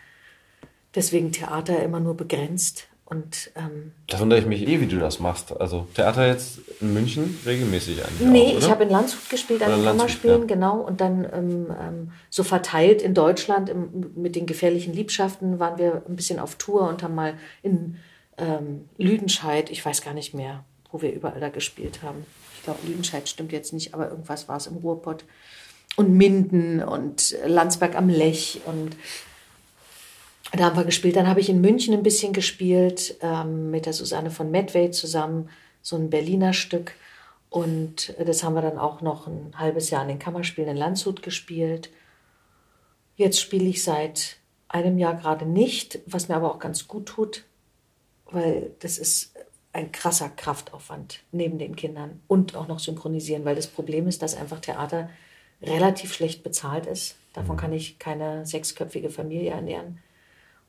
deswegen Theater immer nur begrenzt. Und ähm, Da wundere ich mich eh, wie du das machst. Also Theater jetzt in München regelmäßig eigentlich Nee, auch, ich habe in Landshut gespielt, an den Kammerspielen, ja. genau. Und dann ähm, ähm, so verteilt in Deutschland im, mit den gefährlichen Liebschaften waren wir ein bisschen auf Tour und haben mal in ähm, Lüdenscheid, ich weiß gar nicht mehr, wo wir überall da gespielt haben. Ich glaube, Lüdenscheid stimmt jetzt nicht, aber irgendwas war es im Ruhrpott. Und Minden und Landsberg am Lech und da haben wir gespielt. Dann habe ich in München ein bisschen gespielt, ähm, mit der Susanne von Medway zusammen, so ein Berliner Stück. Und das haben wir dann auch noch ein halbes Jahr in den Kammerspielen in Landshut gespielt. Jetzt spiele ich seit einem Jahr gerade nicht, was mir aber auch ganz gut tut, weil das ist ein krasser Kraftaufwand neben den Kindern und auch noch synchronisieren, weil das Problem ist, dass einfach Theater relativ schlecht bezahlt ist. Davon kann ich keine sechsköpfige Familie ernähren.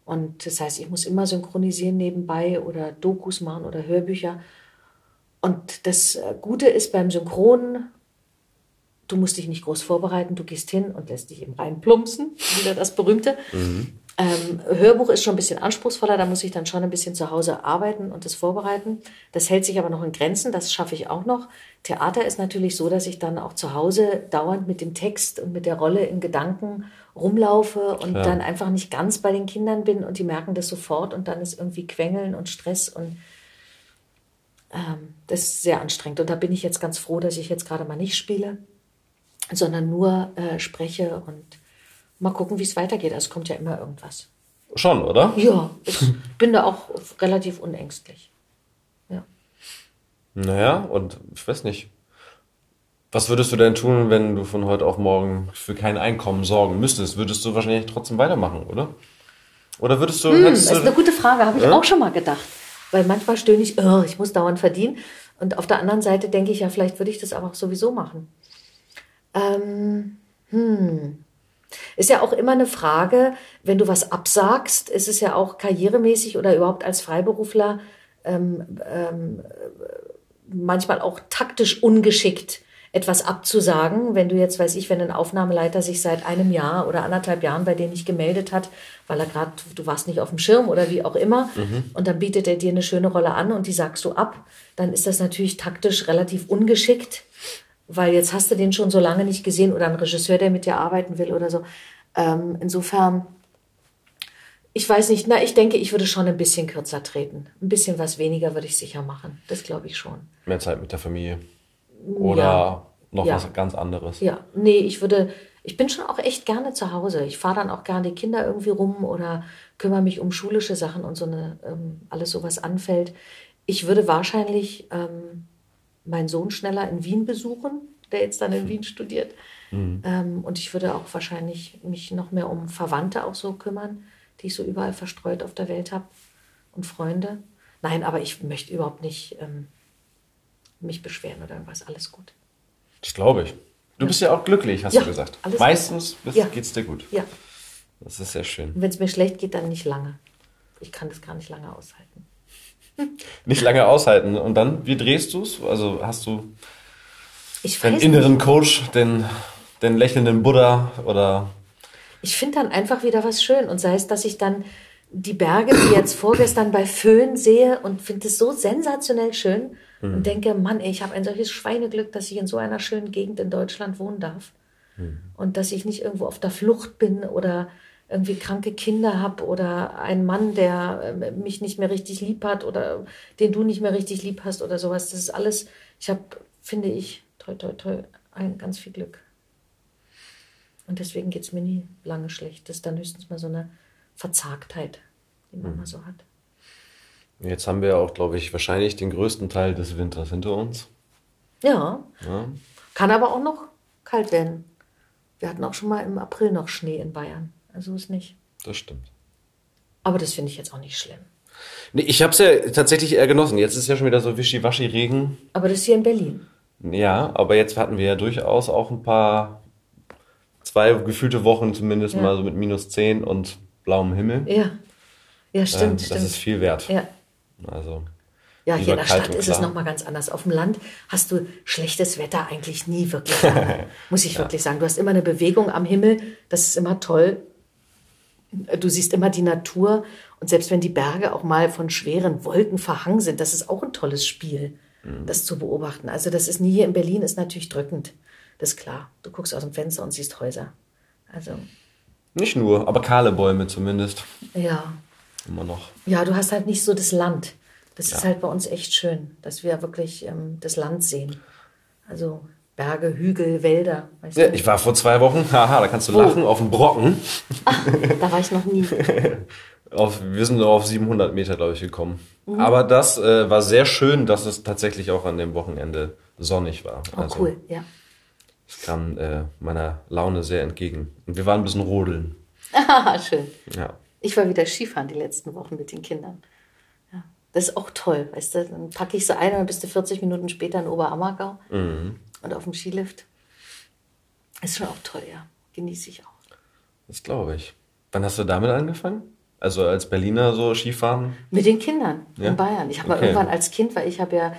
Und das heißt, ich muss immer synchronisieren nebenbei oder Dokus machen oder Hörbücher. Und das äh, Gute ist beim Synchronen, du musst dich nicht groß vorbereiten, du gehst hin und lässt dich eben reinplumpsen, [LAUGHS] wieder das berühmte. Mhm. Ähm, Hörbuch ist schon ein bisschen anspruchsvoller, da muss ich dann schon ein bisschen zu Hause arbeiten und das vorbereiten. Das hält sich aber noch in Grenzen, das schaffe ich auch noch. Theater ist natürlich so, dass ich dann auch zu Hause dauernd mit dem Text und mit der Rolle in Gedanken rumlaufe und ja. dann einfach nicht ganz bei den Kindern bin und die merken das sofort und dann ist irgendwie Quengeln und Stress und ähm, das ist sehr anstrengend. Und da bin ich jetzt ganz froh, dass ich jetzt gerade mal nicht spiele, sondern nur äh, spreche und mal gucken, wie es weitergeht. Also es kommt ja immer irgendwas. Schon, oder? Ja, ich [LAUGHS] bin da auch relativ unängstlich. Ja. Naja, und ich weiß nicht, was würdest du denn tun, wenn du von heute auf morgen für kein Einkommen sorgen müsstest? Würdest du wahrscheinlich trotzdem weitermachen, oder? Oder würdest du. Hm, das ist eine gute Frage, habe ich ja? auch schon mal gedacht. Weil manchmal stöhne ich, oh, ich muss dauernd verdienen. Und auf der anderen Seite denke ich, ja, vielleicht würde ich das aber auch sowieso machen. Ähm, hm. Ist ja auch immer eine Frage, wenn du was absagst, ist es ja auch karrieremäßig oder überhaupt als Freiberufler ähm, ähm, manchmal auch taktisch ungeschickt etwas abzusagen, wenn du jetzt, weiß ich, wenn ein Aufnahmeleiter sich seit einem Jahr oder anderthalb Jahren bei dir nicht gemeldet hat, weil er gerade, du warst nicht auf dem Schirm oder wie auch immer, mhm. und dann bietet er dir eine schöne Rolle an und die sagst du ab, dann ist das natürlich taktisch relativ ungeschickt, weil jetzt hast du den schon so lange nicht gesehen oder ein Regisseur, der mit dir arbeiten will oder so. Ähm, insofern, ich weiß nicht, na, ich denke, ich würde schon ein bisschen kürzer treten. Ein bisschen was weniger würde ich sicher machen. Das glaube ich schon. Mehr Zeit mit der Familie. Oder ja. noch ja. was ganz anderes? Ja, nee, ich würde, ich bin schon auch echt gerne zu Hause. Ich fahre dann auch gerne die Kinder irgendwie rum oder kümmere mich um schulische Sachen und so eine, ähm, alles so was anfällt. Ich würde wahrscheinlich ähm, meinen Sohn schneller in Wien besuchen, der jetzt dann in Wien studiert. Mhm. Ähm, und ich würde auch wahrscheinlich mich noch mehr um Verwandte auch so kümmern, die ich so überall verstreut auf der Welt habe und Freunde. Nein, aber ich möchte überhaupt nicht ähm, mich beschweren oder irgendwas. Alles gut. Das glaube ich. Du ja. bist ja auch glücklich, hast ja, du gesagt. Meistens bist, ja. geht es dir gut. Ja. Das ist sehr schön. Wenn es mir schlecht geht, dann nicht lange. Ich kann das gar nicht lange aushalten. [LAUGHS] nicht lange aushalten. Und dann, wie drehst du es? Also hast du den inneren nicht. Coach, den, den lächelnden Buddha oder? Ich finde dann einfach wieder was schön. Und sei es, dass ich dann die Berge, wie [COUGHS] jetzt vorgestern bei Föhn sehe und finde es so sensationell schön mhm. und denke, Mann, ey, ich habe ein solches Schweineglück, dass ich in so einer schönen Gegend in Deutschland wohnen darf. Mhm. Und dass ich nicht irgendwo auf der Flucht bin oder irgendwie kranke Kinder habe oder einen Mann, der äh, mich nicht mehr richtig lieb hat oder den du nicht mehr richtig lieb hast oder sowas. Das ist alles, ich habe, finde ich, toll, toll, toll, ein ganz viel Glück. Und deswegen geht es mir nie lange schlecht. Das ist dann höchstens mal so eine Verzagtheit, die man mhm. mal so hat. Jetzt haben wir auch, glaube ich, wahrscheinlich den größten Teil des Winters hinter uns. Ja. ja. Kann aber auch noch kalt werden. Wir hatten auch schon mal im April noch Schnee in Bayern. Also ist nicht. Das stimmt. Aber das finde ich jetzt auch nicht schlimm. Nee, ich habe es ja tatsächlich eher genossen. Jetzt ist ja schon wieder so wischiwaschi-Regen. Aber das ist hier in Berlin. Ja, aber jetzt hatten wir ja durchaus auch ein paar, zwei gefühlte Wochen zumindest ja. mal so mit minus 10 und blauem Himmel. Ja. Ja, stimmt. Ähm, das stimmt. ist viel wert. Ja. Also. Ja, hier in der Stadt ist es nochmal ganz anders. Auf dem Land hast du schlechtes Wetter eigentlich nie wirklich. [LAUGHS] muss ich ja. wirklich sagen. Du hast immer eine Bewegung am Himmel. Das ist immer toll. Du siehst immer die Natur. Und selbst wenn die Berge auch mal von schweren Wolken verhangen sind, das ist auch ein tolles Spiel, mhm. das zu beobachten. Also das ist nie hier in Berlin, ist natürlich drückend. Das ist klar. Du guckst aus dem Fenster und siehst Häuser. Also. Nicht nur, aber kahle Bäume zumindest. Ja. Immer noch. Ja, du hast halt nicht so das Land. Das ja. ist halt bei uns echt schön, dass wir wirklich ähm, das Land sehen. Also Berge, Hügel, Wälder. Weißt ja, du? ich war vor zwei Wochen, [LAUGHS] haha, da kannst du Wo? lachen, auf dem Brocken. Ach, da war ich noch nie. [LAUGHS] auf, wir sind nur auf 700 Meter, glaube ich, gekommen. Mhm. Aber das äh, war sehr schön, dass es tatsächlich auch an dem Wochenende sonnig war. Oh, also, cool, ja. Es kam äh, meiner Laune sehr entgegen. Und wir waren ein bisschen rodeln. Ah, [LAUGHS] schön. Ja. Ich war wieder Skifahren die letzten Wochen mit den Kindern. Ja, das ist auch toll, weißt du. Dann packe ich so ein und dann bist du 40 Minuten später in Oberammergau mhm. Und auf dem Skilift. Ist schon auch toll, ja. Genieße ich auch. Das glaube ich. Wann hast du damit angefangen? Also als Berliner so Skifahren? Mit den Kindern Ja? in Bayern. Ich habe mal Okay. irgendwann als Kind, weil ich habe ja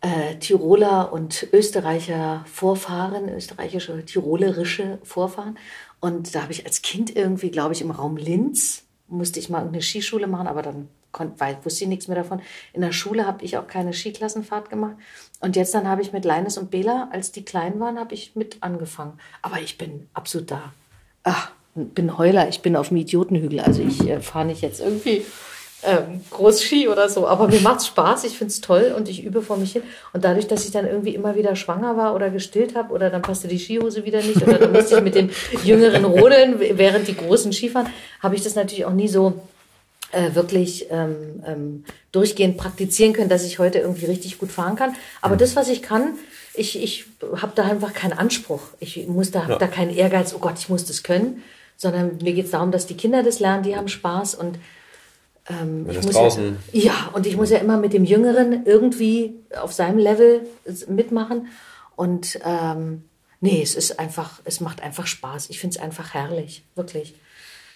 äh, Tiroler und Österreicher Vorfahren, österreichische, tirolerische Vorfahren. Und da habe ich als Kind irgendwie, glaube ich, im Raum Linz, musste ich mal irgendeine Skischule machen, aber dann konnt, weil, wusste ich nichts mehr davon. In der Schule habe ich auch keine Skiklassenfahrt gemacht. Und jetzt dann habe ich mit Leines und Bela, als die klein waren, habe ich mit angefangen. Aber ich bin absolut da. Ach, bin Heuler, ich bin auf dem Idiotenhügel. Also ich äh, fahre nicht jetzt irgendwie ähm, Großski oder so. Aber mir macht's Spaß, ich find's toll und ich übe vor mich hin. Und dadurch, dass ich dann irgendwie immer wieder schwanger war oder gestillt habe oder dann passte die Skihose wieder nicht oder dann musste ich mit den Jüngeren rodeln, während die Großen Skifahren, habe ich das natürlich auch nie so äh, wirklich ähm, ähm, durchgehend praktizieren können, dass ich heute irgendwie richtig gut fahren kann. Aber das, was ich kann, ich, ich habe da einfach keinen Anspruch. Ich muss da, hab da keinen Ehrgeiz, oh Gott, ich muss das können, sondern mir geht's darum, dass die Kinder das lernen, die haben Spaß und ähm, ich muss draußen- Ja, ja, und ich muss ja immer mit dem Jüngeren irgendwie auf seinem Level mitmachen. Und ähm, nee, es ist einfach, es macht einfach Spaß. Ich finde es einfach herrlich, wirklich.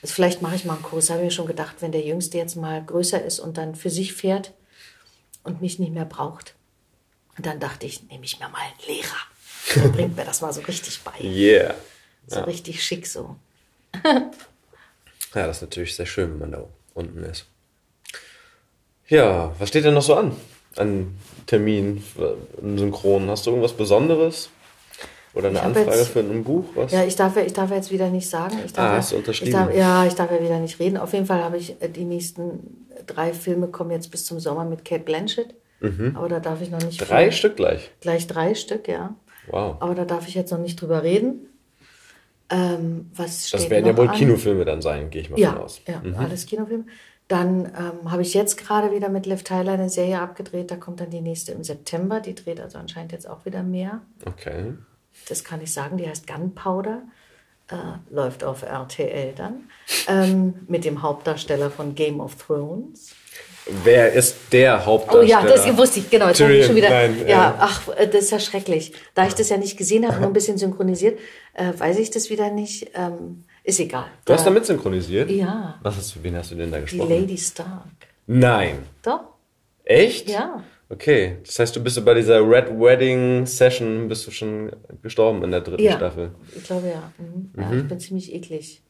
Also vielleicht mache ich mal einen Kurs, habe ich mir schon gedacht, wenn der Jüngste jetzt mal größer ist und dann für sich fährt und mich nicht mehr braucht. Und dann dachte ich, nehme ich mir mal einen Lehrer. Der [LAUGHS] bringt mir das mal so richtig bei. Yeah. So richtig schick so. Ja, das ist natürlich sehr schön, wenn man da unten ist. Ja, was steht denn noch so an? An Termin, im Synchron? Hast du irgendwas Besonderes? Oder eine Anfrage jetzt- für ein Buch? Was? Ja, ich darf ja, ich darf jetzt wieder nicht sagen. Ich darf Ah, ja, hast du unterschrieben? Ich darf, ja, ich darf ja wieder nicht reden. Auf jeden Fall habe ich äh, die nächsten drei Filme kommen jetzt bis zum Sommer mit Kate Blanchett. Aber da darf ich noch nicht. Mhm. Drei viel- Stück gleich. Gleich drei Stück, ja. Wow. Aber da darf ich jetzt noch nicht drüber reden. Ähm, was steht Das werden ja wohl an? Kinofilme dann sein, gehe ich mal Ja, von aus. ja alles Kinofilme. Dann ähm, habe ich jetzt gerade wieder mit Liv Tyler eine Serie abgedreht. Da kommt dann die nächste im September. Die dreht also anscheinend jetzt auch wieder mehr. Okay. Das kann ich sagen, die heißt Gunpowder, äh, läuft auf RTL dann, ähm, mit dem Hauptdarsteller von Game of Thrones. Wer ist der Oh Hauptdarsteller? ja, das wusste ich, genau, jetzt habe ich Tyrion, schon wieder, nein, ja, ja. ach, äh, das ist ja schrecklich. Da ich das ja nicht gesehen habe, nur ein bisschen synchronisiert, äh, weiß ich das wieder nicht, ähm, ist egal. Du hast Da- damit synchronisiert? Ja, Was hast du, wen hast du denn da die gesprochen? Lady Stark. Nein. Doch, Echt? ja. Okay, das heißt, du bist bei dieser Red Wedding Session bist du schon gestorben in der dritten Ja, Staffel. ich glaube ja. Mhm. ja. Ich bin ziemlich eklig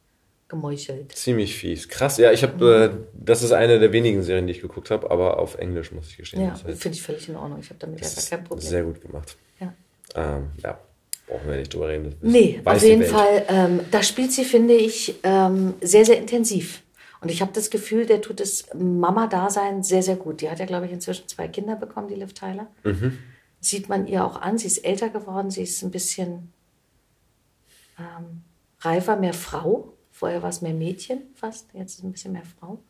gemeuchelt. Ziemlich fies. Krass, ja, ich habe, äh, das ist eine der wenigen Serien, die ich geguckt habe, aber auf Englisch muss ich gestehen. Ja, Das finde ich völlig in Ordnung. Ich habe damit ja gar kein Problem. Sehr gut gemacht. Ja. Ähm, ja, brauchen wir nicht drüber reden. Das Nee, auf jeden Welt. Fall. Ähm, da spielt sie, finde ich, ähm, sehr, sehr intensiv. Und ich habe das Gefühl, der tut das Mama-Dasein sehr, sehr gut. Die hat ja, glaube ich, inzwischen zwei Kinder bekommen, die Liv Tyler. Mhm. Sieht man ihr auch an. Sie ist älter geworden. Sie ist ein bisschen ähm, reifer, mehr Frau. Vorher war es mehr Mädchen fast. Jetzt ist es ein bisschen mehr Frau.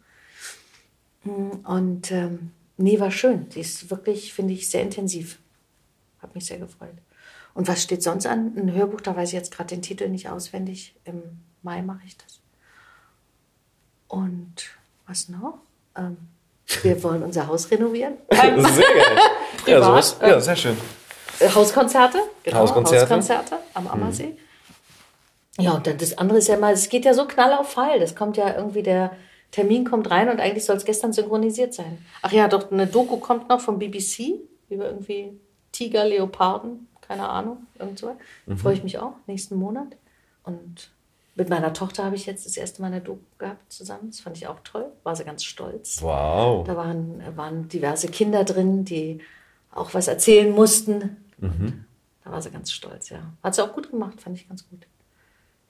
Mm, Und ähm, nee, war schön. Sie ist wirklich, finde ich, sehr intensiv. Hat mich sehr gefreut. Und was steht sonst an? Ein Hörbuch, da weiß ich jetzt gerade den Titel nicht auswendig. Im Mai mache ich das. Und was noch? Ähm, wir wollen unser Haus renovieren. [LAUGHS] Das ist sehr geil. [LAUGHS] ja, sowas, ähm, ja, sehr schön. Äh, Hauskonzerte, genau, Hauskonzerte. Hauskonzerte am Ammersee. Ja, und dann das andere ist ja mal, es geht ja so knall auf Fall. Das kommt ja irgendwie, der Termin kommt rein und eigentlich soll es gestern synchronisiert sein. Ach ja, doch, eine Doku kommt noch vom BBC über irgendwie Tiger, Leoparden, keine Ahnung, irgend so. Freue ich mich auch, nächsten Monat. Und mit meiner Tochter habe ich jetzt das erste Mal eine Doku gehabt zusammen. Das fand ich auch toll, war sie ganz stolz. Wow. Da waren, waren diverse Kinder drin, die auch was erzählen mussten. Und Da war sie ganz stolz, ja. Hat sie auch gut gemacht, fand ich ganz gut.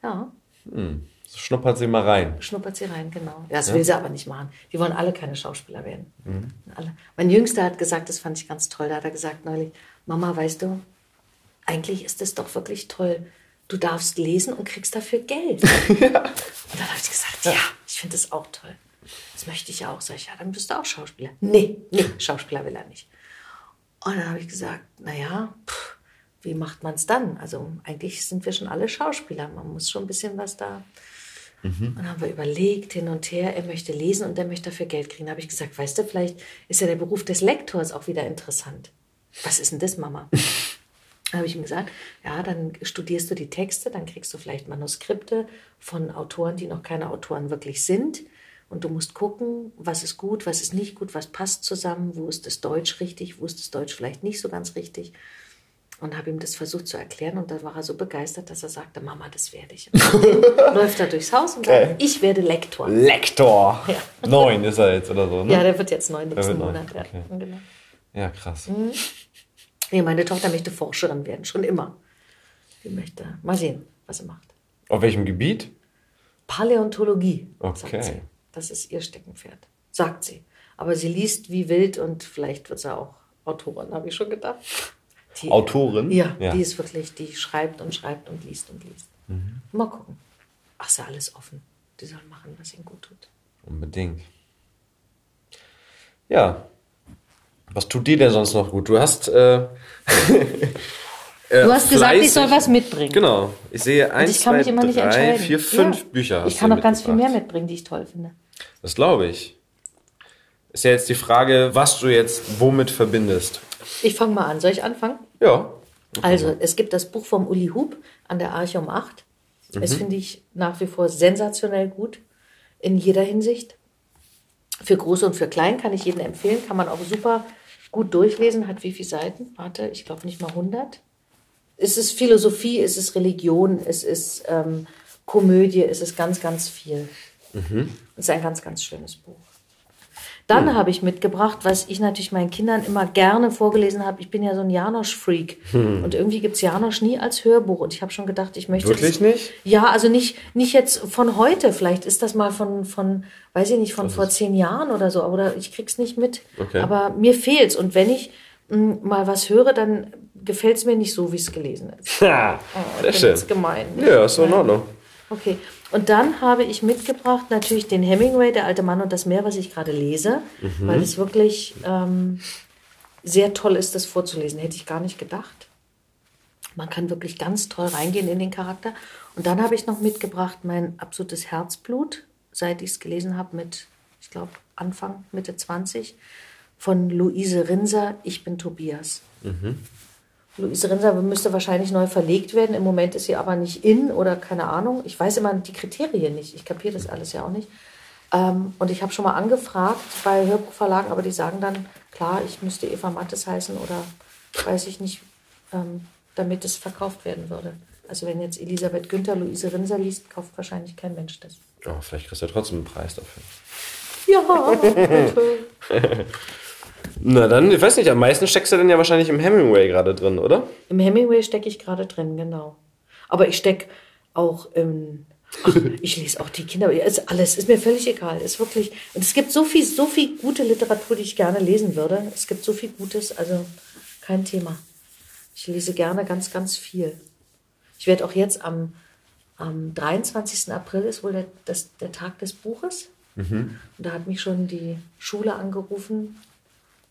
Ja, So schnuppert sie mal rein. schnuppert sie rein, genau. Ja, das will sie aber nicht machen. Die wollen alle keine Schauspieler werden. Alle. Mein Jüngster hat gesagt, das fand ich ganz toll. Da hat er gesagt neulich, Mama, weißt du, eigentlich ist das doch wirklich toll. Du darfst lesen und kriegst dafür Geld. [LAUGHS] Und dann habe ich gesagt, ja, ich finde das auch toll. Das möchte ich ja auch. Sag ich, ja, dann bist du auch Schauspieler. Nee, nee, Schauspieler will er nicht. Und dann habe ich gesagt, naja, pff, wie macht man es dann? Also eigentlich sind wir schon alle Schauspieler. Man muss schon ein bisschen was da. Und dann haben wir überlegt, hin und her, er möchte lesen und er möchte dafür Geld kriegen. Da habe ich gesagt, weißt du, vielleicht ist ja der Beruf des Lektors auch wieder interessant. Was ist denn das, Mama? [LAUGHS] Habe ich ihm gesagt, ja, dann studierst du die Texte, dann kriegst du vielleicht Manuskripte von Autoren, die noch keine Autoren wirklich sind. Und du musst gucken, was ist gut, was ist nicht gut, was passt zusammen, wo ist das Deutsch richtig, wo ist das Deutsch vielleicht nicht so ganz richtig. Und habe ihm das versucht zu erklären und dann war er so begeistert, dass er sagte, Mama, das werde ich. [LAUGHS] läuft er durchs Haus und sagt, Okay. ich werde Lektor. Lektor. Ja. Neun ist er jetzt oder so, ne? Ja, der wird jetzt neun nächsten Monat. Ja, okay. genau. Ja, krass. Nee, meine Tochter möchte Forscherin werden, schon immer. Die möchte mal sehen, was sie macht. Auf welchem Gebiet? Paläontologie, sagt Okay. sie. Das ist ihr Steckenpferd, sagt sie. Aber sie liest wie wild und vielleicht wird sie auch Autorin, habe ich schon gedacht. Die, Autorin? Ja, Ja. die ist wirklich, die schreibt und schreibt und liest und liest. Mhm. Mal gucken. Ach, ist ja alles offen. Die soll machen, was ihnen gut tut. Unbedingt. Ja. Was tut dir denn sonst noch gut? Du hast. Äh, [LAUGHS] Du hast gesagt, ich soll was mitbringen. Genau. Ich sehe eins, ich kann zwei, mich immer nicht drei, entscheiden. vier, fünf Ja. Bücher. hast Ich kann noch ganz viel mehr mitbringen, die ich toll finde. Das glaube ich. Ist ja jetzt die Frage, was du jetzt womit verbindest. Ich fange mal an. Soll ich anfangen? Ja. Also, es gibt das Buch vom Uli Hub an der Arche um 8. Mhm. Das finde ich nach wie vor sensationell gut in jeder Hinsicht. Für Groß und für Klein kann ich jedem empfehlen. Kann man auch super gut durchlesen. Hat wie viele Seiten? Warte, ich glaube nicht mal 100. Es ist Philosophie, es ist Religion, es ist ähm, Komödie, es ist ganz, ganz viel. Es ist ein ganz, ganz schönes Buch. Dann habe ich mitgebracht, was ich natürlich meinen Kindern immer gerne vorgelesen habe. Ich bin ja so ein Janosch-Freak. Und irgendwie gibt es Janosch nie als Hörbuch. Und ich habe schon gedacht, ich möchte. Wirklich das, nicht? Ja, also nicht, nicht jetzt von heute. Vielleicht ist das mal von, von weiß ich nicht, von vor zehn Jahren oder so. Oder ich krieg's nicht mit. Okay. Aber mir fehlt's. Und wenn ich mh, mal was höre, dann gefällt es mir nicht so, wie es gelesen ist. Ha, Oh, sehr schön. gemein. Ja, ist doch in Ordnung. Okay. Und dann habe ich mitgebracht natürlich den Hemingway, Der alte Mann und das Meer, was ich gerade lese, weil es wirklich ähm, sehr toll ist, das vorzulesen. Hätte ich gar nicht gedacht. Man kann wirklich ganz toll reingehen in den Charakter. Und dann habe ich noch mitgebracht mein absolutes Herzblut, seit ich es gelesen habe mit, ich glaube, Anfang, Mitte 20, von Luise Rinser, Ich bin Tobias. Luise Rinser müsste wahrscheinlich neu verlegt werden. Im Moment ist sie aber nicht in oder keine Ahnung. Ich weiß immer die Kriterien nicht. Ich kapiere das alles ja auch nicht. Ähm, und ich habe schon mal angefragt bei Hörbuchverlagen, aber die sagen dann, klar, ich müsste Eva Mattes heißen oder weiß ich nicht, ähm, damit es verkauft werden würde. Also wenn jetzt Elisabeth Günther Luise Rinser liest, kauft wahrscheinlich kein Mensch das. Oh, vielleicht kriegst du ja trotzdem einen Preis dafür. Ja, [LAUGHS] bitte. [LAUGHS] Na dann, ich weiß nicht, am meisten steckst du denn ja wahrscheinlich im Hemingway gerade drin, oder? Im Hemingway stecke ich gerade drin, genau. Aber ich stecke auch im. Ach, [LAUGHS] ich lese auch die Kinder. Ist alles ist mir völlig egal. Ist wirklich. Und es gibt so viel, so viel gute Literatur, die ich gerne lesen würde. Es gibt so viel Gutes, also kein Thema. Ich lese gerne ganz, ganz viel. Ich werde auch jetzt am, am 23. April ist wohl der, das, der Tag des Buches. Und da hat mich schon die Schule angerufen,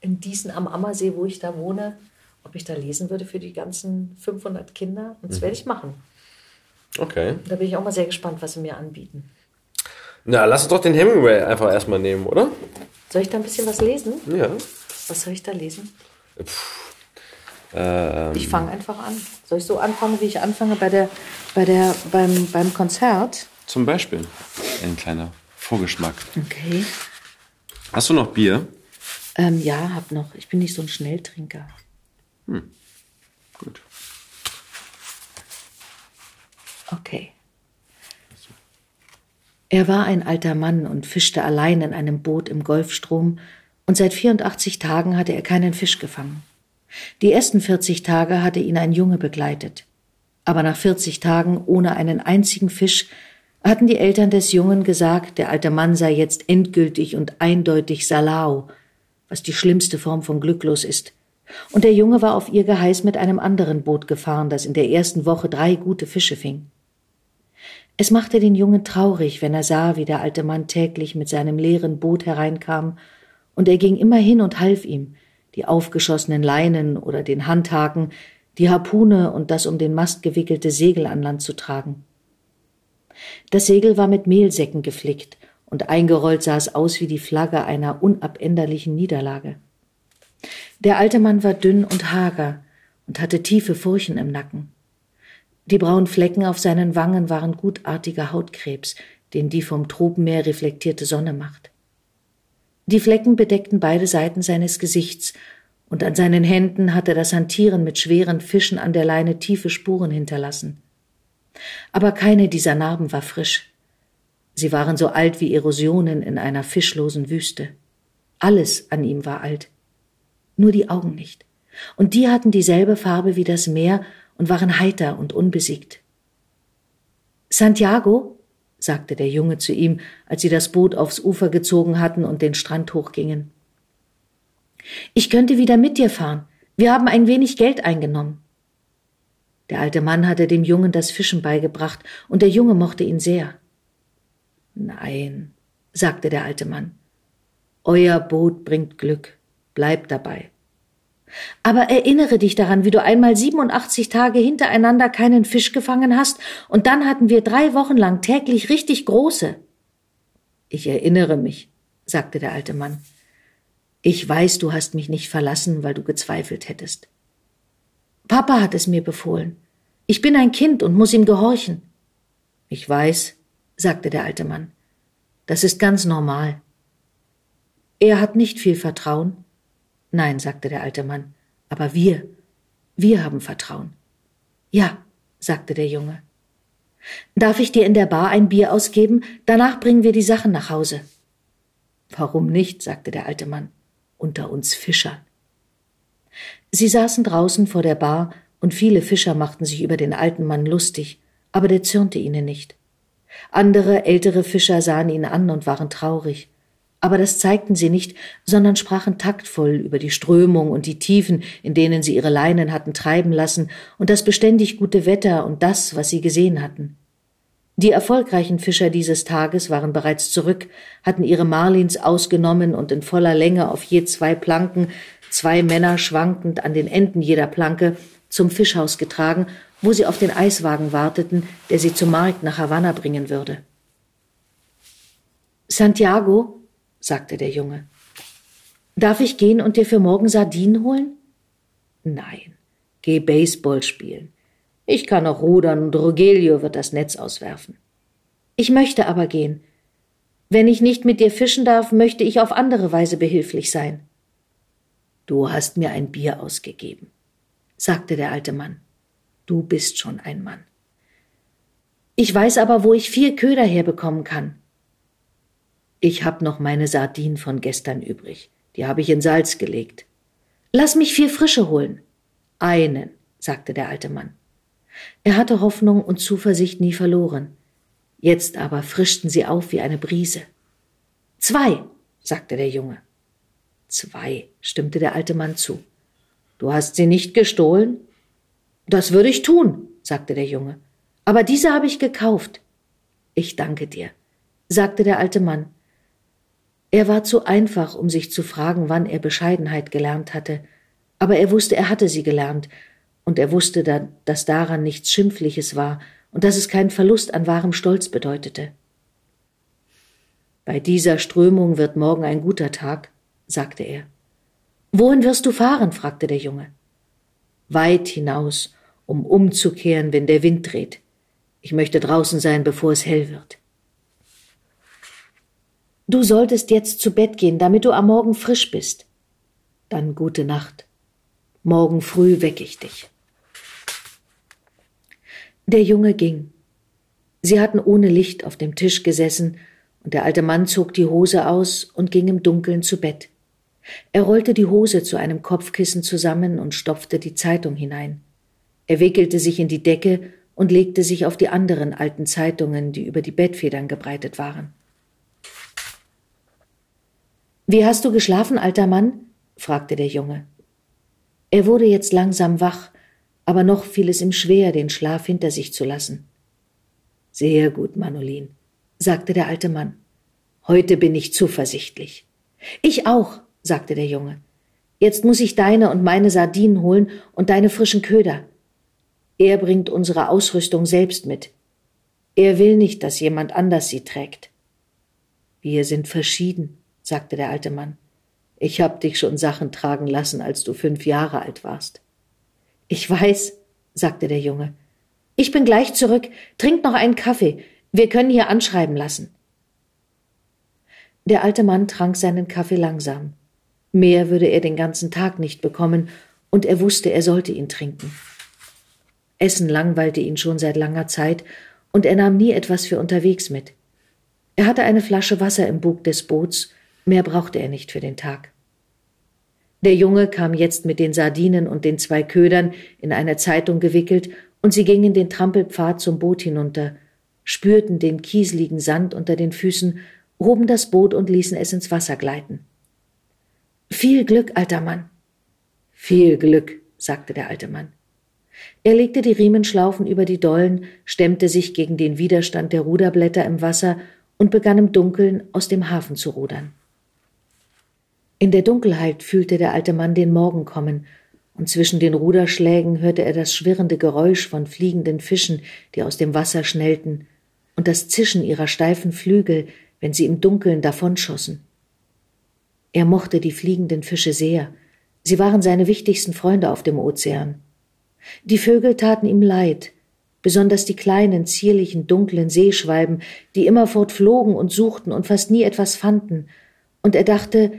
in Diesen am Ammersee, wo ich da wohne, ob ich da lesen würde für die ganzen 500 Kinder. Und das werde ich machen. Okay. Da bin ich auch mal sehr gespannt, was sie mir anbieten. Na, lass uns doch den Hemingway einfach erstmal nehmen, oder? Soll ich da ein bisschen was lesen? Ja. Was soll ich da lesen? Ähm, Ich fange einfach an. Soll ich so anfangen, wie ich anfange bei der, bei der, beim, beim Konzert? zum Beispiel. Ein kleiner Vorgeschmack. Okay. Hast du noch Bier? Ähm, ja, hab noch. Ich bin nicht so ein Schnelltrinker. Gut. Okay. Er war ein alter Mann und fischte allein in einem Boot im Golfstrom, und seit 84 Tagen hatte er keinen Fisch gefangen. Die ersten 40 Tage hatte ihn ein Junge begleitet. Aber nach 40 Tagen ohne einen einzigen Fisch hatten die Eltern des Jungen gesagt, der alte Mann sei jetzt endgültig und eindeutig Salau, was die schlimmste Form von glücklos ist. Und der Junge war auf ihr Geheiß mit einem anderen Boot gefahren, das in der ersten Woche drei gute Fische fing. Es machte den Jungen traurig, wenn er sah, wie der alte Mann täglich mit seinem leeren Boot hereinkam, und er ging immer hin und half ihm, die aufgeschossenen Leinen oder den Handhaken, die Harpune und das um den Mast gewickelte Segel an Land zu tragen. Das Segel war mit Mehlsäcken geflickt, und eingerollt sah es aus wie die Flagge einer unabänderlichen Niederlage. Der alte Mann war dünn und hager und hatte tiefe Furchen im Nacken. Die braunen Flecken auf seinen Wangen waren gutartiger Hautkrebs, den die vom Tropenmeer reflektierte Sonne macht. Die Flecken bedeckten beide Seiten seines Gesichts, und an seinen Händen hatte das Hantieren mit schweren Fischen an der Leine tiefe Spuren hinterlassen. Aber keine dieser Narben war frisch. Sie waren so alt wie Erosionen in einer fischlosen Wüste. Alles an ihm war alt. Nur die Augen nicht. Und die hatten dieselbe Farbe wie das Meer und waren heiter und unbesiegt. Santiago, sagte der Junge zu ihm, als sie das Boot aufs Ufer gezogen hatten und den Strand hochgingen. Ich könnte wieder mit dir fahren. Wir haben ein wenig Geld eingenommen. Der alte Mann hatte dem Jungen das Fischen beigebracht, und der Junge mochte ihn sehr. Nein, sagte der alte Mann. Euer Boot bringt Glück. Bleibt dabei. Aber erinnere dich daran, wie du einmal 87 Tage hintereinander keinen Fisch gefangen hast, und dann hatten wir drei Wochen lang täglich richtig große. Ich erinnere mich, sagte der alte Mann. Ich weiß, du hast mich nicht verlassen, weil du gezweifelt hättest. Papa hat es mir befohlen. Ich bin ein Kind und muss ihm gehorchen. Ich weiß, sagte der alte Mann. Das ist ganz normal. Er hat nicht viel Vertrauen. Nein, sagte der alte Mann, aber wir, wir haben Vertrauen. Ja, sagte der Junge. Darf ich dir in der Bar ein Bier ausgeben? Danach bringen wir die Sachen nach Hause. Warum nicht? sagte der alte Mann unter uns Fischern. Sie saßen draußen vor der Bar, und viele Fischer machten sich über den alten Mann lustig, aber der zürnte ihnen nicht. Andere ältere Fischer sahen ihn an und waren traurig, aber das zeigten sie nicht, sondern sprachen taktvoll über die Strömung und die Tiefen, in denen sie ihre Leinen hatten treiben lassen, und das beständig gute Wetter und das, was sie gesehen hatten. Die erfolgreichen Fischer dieses Tages waren bereits zurück, hatten ihre Marlins ausgenommen und in voller Länge auf je zwei Planken, zwei Männer schwankend an den Enden jeder Planke, zum Fischhaus getragen, wo sie auf den Eiswagen warteten, der sie zum Markt nach Havanna bringen würde. Santiago, sagte der Junge, darf ich gehen und dir für morgen Sardinen holen? Nein, geh Baseball spielen. Ich kann auch rudern und Rogelio wird das Netz auswerfen. Ich möchte aber gehen. Wenn ich nicht mit dir fischen darf, möchte ich auf andere Weise behilflich sein. Du hast mir ein Bier ausgegeben, sagte der alte Mann. Du bist schon ein Mann. Ich weiß aber, wo ich vier Köder herbekommen kann. Ich hab noch meine Sardinen von gestern übrig. Die habe ich in Salz gelegt. Lass mich vier frische holen. Einen, sagte der alte Mann. Er hatte Hoffnung und Zuversicht nie verloren. Jetzt aber frischten sie auf wie eine Brise. Zwei, sagte der Junge. Zwei, stimmte der alte Mann zu. Du hast sie nicht gestohlen? Das würde ich tun, sagte der Junge. Aber diese habe ich gekauft. Ich danke dir, sagte der alte Mann. Er war zu einfach, um sich zu fragen, wann er Bescheidenheit gelernt hatte, aber er wusste, er hatte sie gelernt, und er wusste dass daran nichts Schimpfliches war und dass es keinen Verlust an wahrem Stolz bedeutete. Bei dieser Strömung wird morgen ein guter Tag, sagte er. Wohin wirst du fahren? fragte der Junge. Weit hinaus, um umzukehren, wenn der Wind dreht. Ich möchte draußen sein, bevor es hell wird. Du solltest jetzt zu Bett gehen, damit du am Morgen frisch bist. Dann gute Nacht. Morgen früh weck ich dich. Der Junge ging. Sie hatten ohne Licht auf dem Tisch gesessen, und der alte Mann zog die Hose aus und ging im Dunkeln zu Bett. Er rollte die Hose zu einem Kopfkissen zusammen und stopfte die Zeitung hinein. Er wickelte sich in die Decke und legte sich auf die anderen alten Zeitungen, die über die Bettfedern gebreitet waren. Wie hast du geschlafen, alter Mann? fragte der Junge. Er wurde jetzt langsam wach, aber noch fiel es ihm schwer, den Schlaf hinter sich zu lassen. Sehr gut, Manolin, sagte der alte Mann. Heute bin ich zuversichtlich. Ich auch, sagte der Junge. Jetzt muss ich deine und meine Sardinen holen und deine frischen Köder. Er bringt unsere Ausrüstung selbst mit. Er will nicht, dass jemand anders sie trägt. Wir sind verschieden, sagte der alte Mann. Ich hab dich schon Sachen tragen lassen, als du fünf Jahre alt warst. Ich weiß, sagte der Junge. Ich bin gleich zurück. Trink noch einen Kaffee. Wir können hier anschreiben lassen. Der alte Mann trank seinen Kaffee langsam. Mehr würde er den ganzen Tag nicht bekommen, und er wusste, er sollte ihn trinken. Essen langweilte ihn schon seit langer Zeit, und er nahm nie etwas für unterwegs mit. Er hatte eine Flasche Wasser im Bug des Boots, mehr brauchte er nicht für den Tag. Der Junge kam jetzt mit den Sardinen und den zwei Ködern in eine Zeitung gewickelt, und sie gingen den Trampelpfad zum Boot hinunter, spürten den kieseligen Sand unter den Füßen, hoben das Boot und ließen es ins Wasser gleiten. Viel Glück, alter Mann. Viel Glück, sagte der alte Mann. Er legte die Riemenschlaufen über die Dollen, stemmte sich gegen den Widerstand der Ruderblätter im Wasser und begann im Dunkeln aus dem Hafen zu rudern. In der Dunkelheit fühlte der alte Mann den Morgen kommen, und zwischen den Ruderschlägen hörte er das schwirrende Geräusch von fliegenden Fischen, die aus dem Wasser schnellten, und das Zischen ihrer steifen Flügel, wenn sie im Dunkeln davonschossen. Er mochte die fliegenden Fische sehr, sie waren seine wichtigsten Freunde auf dem Ozean. Die Vögel taten ihm leid, besonders die kleinen, zierlichen, dunklen Seeschwalben, die immerfort flogen und suchten und fast nie etwas fanden, und er dachte,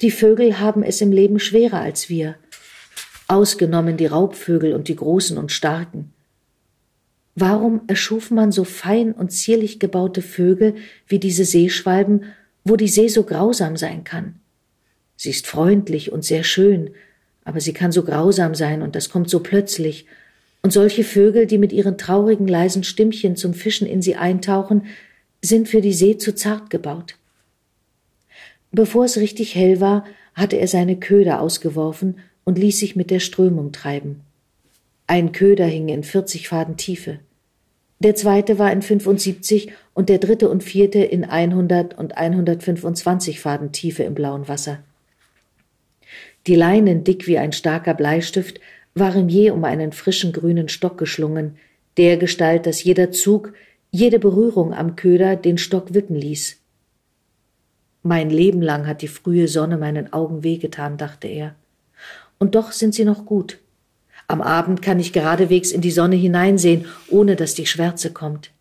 die Vögel haben es im Leben schwerer als wir, ausgenommen die Raubvögel und die Großen und Starken. Warum erschuf man so fein und zierlich gebaute Vögel wie diese Seeschwalben, wo die See so grausam sein kann? Sie ist freundlich und sehr schön, aber sie kann so grausam sein und das kommt so plötzlich. Und solche Vögel, die mit ihren traurigen leisen Stimmchen zum Fischen in sie eintauchen, sind für die See zu zart gebaut. Bevor es richtig hell war, hatte er seine Köder ausgeworfen und ließ sich mit der Strömung treiben. Ein Köder hing in vierzig Faden Tiefe. Der zweite war in 75 und der dritte und vierte in 100 und 125 Faden Tiefe im blauen Wasser. Die Leinen, dick wie ein starker Bleistift, waren je um einen frischen grünen Stock geschlungen, der Gestalt, dass jeder Zug, jede Berührung am Köder den Stock wippen ließ. Mein Leben lang hat die frühe Sonne meinen Augen wehgetan, dachte er. Und doch sind sie noch gut. Am Abend kann ich geradewegs in die Sonne hineinsehen, ohne dass die Schwärze kommt.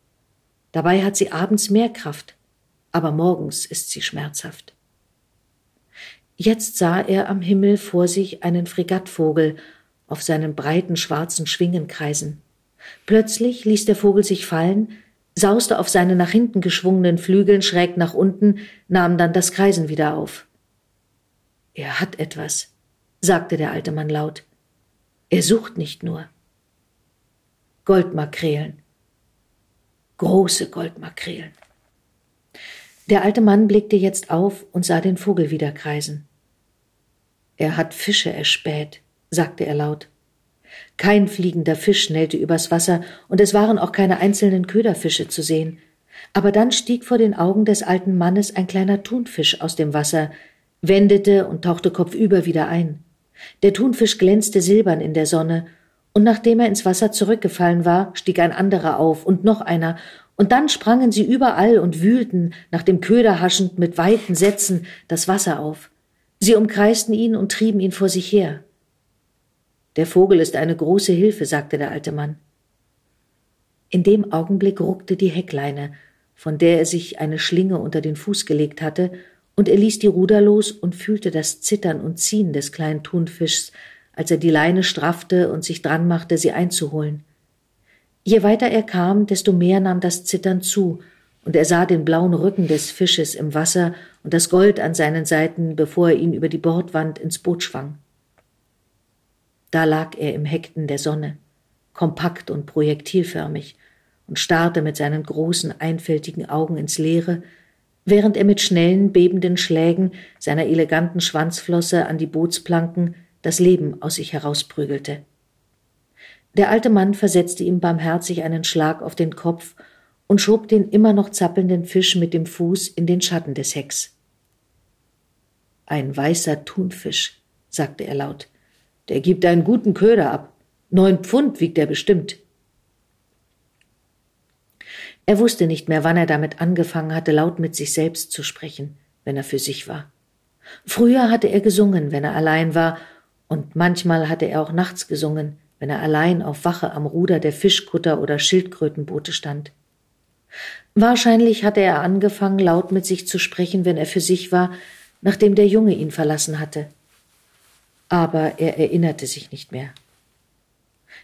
Dabei hat sie abends mehr Kraft, aber morgens ist sie schmerzhaft. Jetzt sah er am Himmel vor sich einen Fregattvogel auf seinen breiten schwarzen Schwingen kreisen. Plötzlich ließ der Vogel sich fallen, sauste auf seine nach hinten geschwungenen Flügeln schräg nach unten, nahm dann das Kreisen wieder auf. Er hat etwas, sagte der alte Mann laut. Er sucht nicht nur. Goldmakrelen. Große Goldmakrelen. Der alte Mann blickte jetzt auf und sah den Vogel wieder kreisen. Er hat Fische erspäht, sagte er laut. Kein fliegender Fisch schnellte übers Wasser, und es waren auch keine einzelnen Köderfische zu sehen. Aber dann stieg vor den Augen des alten Mannes ein kleiner Thunfisch aus dem Wasser, wendete und tauchte kopfüber wieder ein. Der Thunfisch glänzte silbern in der Sonne, und nachdem er ins Wasser zurückgefallen war, stieg ein anderer auf und noch einer, und dann sprangen sie überall und wühlten, nach dem Köder haschend mit weiten Sätzen, das Wasser auf. Sie umkreisten ihn und trieben ihn vor sich her. Der Vogel ist eine große Hilfe, sagte der alte Mann. In dem Augenblick ruckte die Heckleine, von der er sich eine Schlinge unter den Fuß gelegt hatte, und er ließ die Ruder los und fühlte das Zittern und Ziehen des kleinen Thunfischs, als er die Leine straffte und sich dran machte, sie einzuholen. Je weiter er kam, desto mehr nahm das Zittern zu, und er sah den blauen Rücken des Fisches im Wasser und das Gold an seinen Seiten, bevor er ihn über die Bordwand ins Boot schwang. Da lag er im Hekten der Sonne, kompakt und projektilförmig, und starrte mit seinen großen, einfältigen Augen ins Leere, während er mit schnellen, bebenden Schlägen seiner eleganten Schwanzflosse an die Bootsplanken das Leben aus sich herausprügelte. Der alte Mann versetzte ihm barmherzig einen Schlag auf den Kopf und schob den immer noch zappelnden Fisch mit dem Fuß in den Schatten des Hecks. Ein weißer Thunfisch, sagte er laut. Der gibt einen guten Köder ab. Neun Pfund wiegt er bestimmt. Er wusste nicht mehr, wann er damit angefangen hatte, laut mit sich selbst zu sprechen, wenn er für sich war. Früher hatte er gesungen, wenn er allein war, und manchmal hatte er auch nachts gesungen, wenn er allein auf Wache am Ruder der Fischkutter oder Schildkrötenboote stand. Wahrscheinlich hatte er angefangen, laut mit sich zu sprechen, wenn er für sich war, nachdem der Junge ihn verlassen hatte. Aber er erinnerte sich nicht mehr.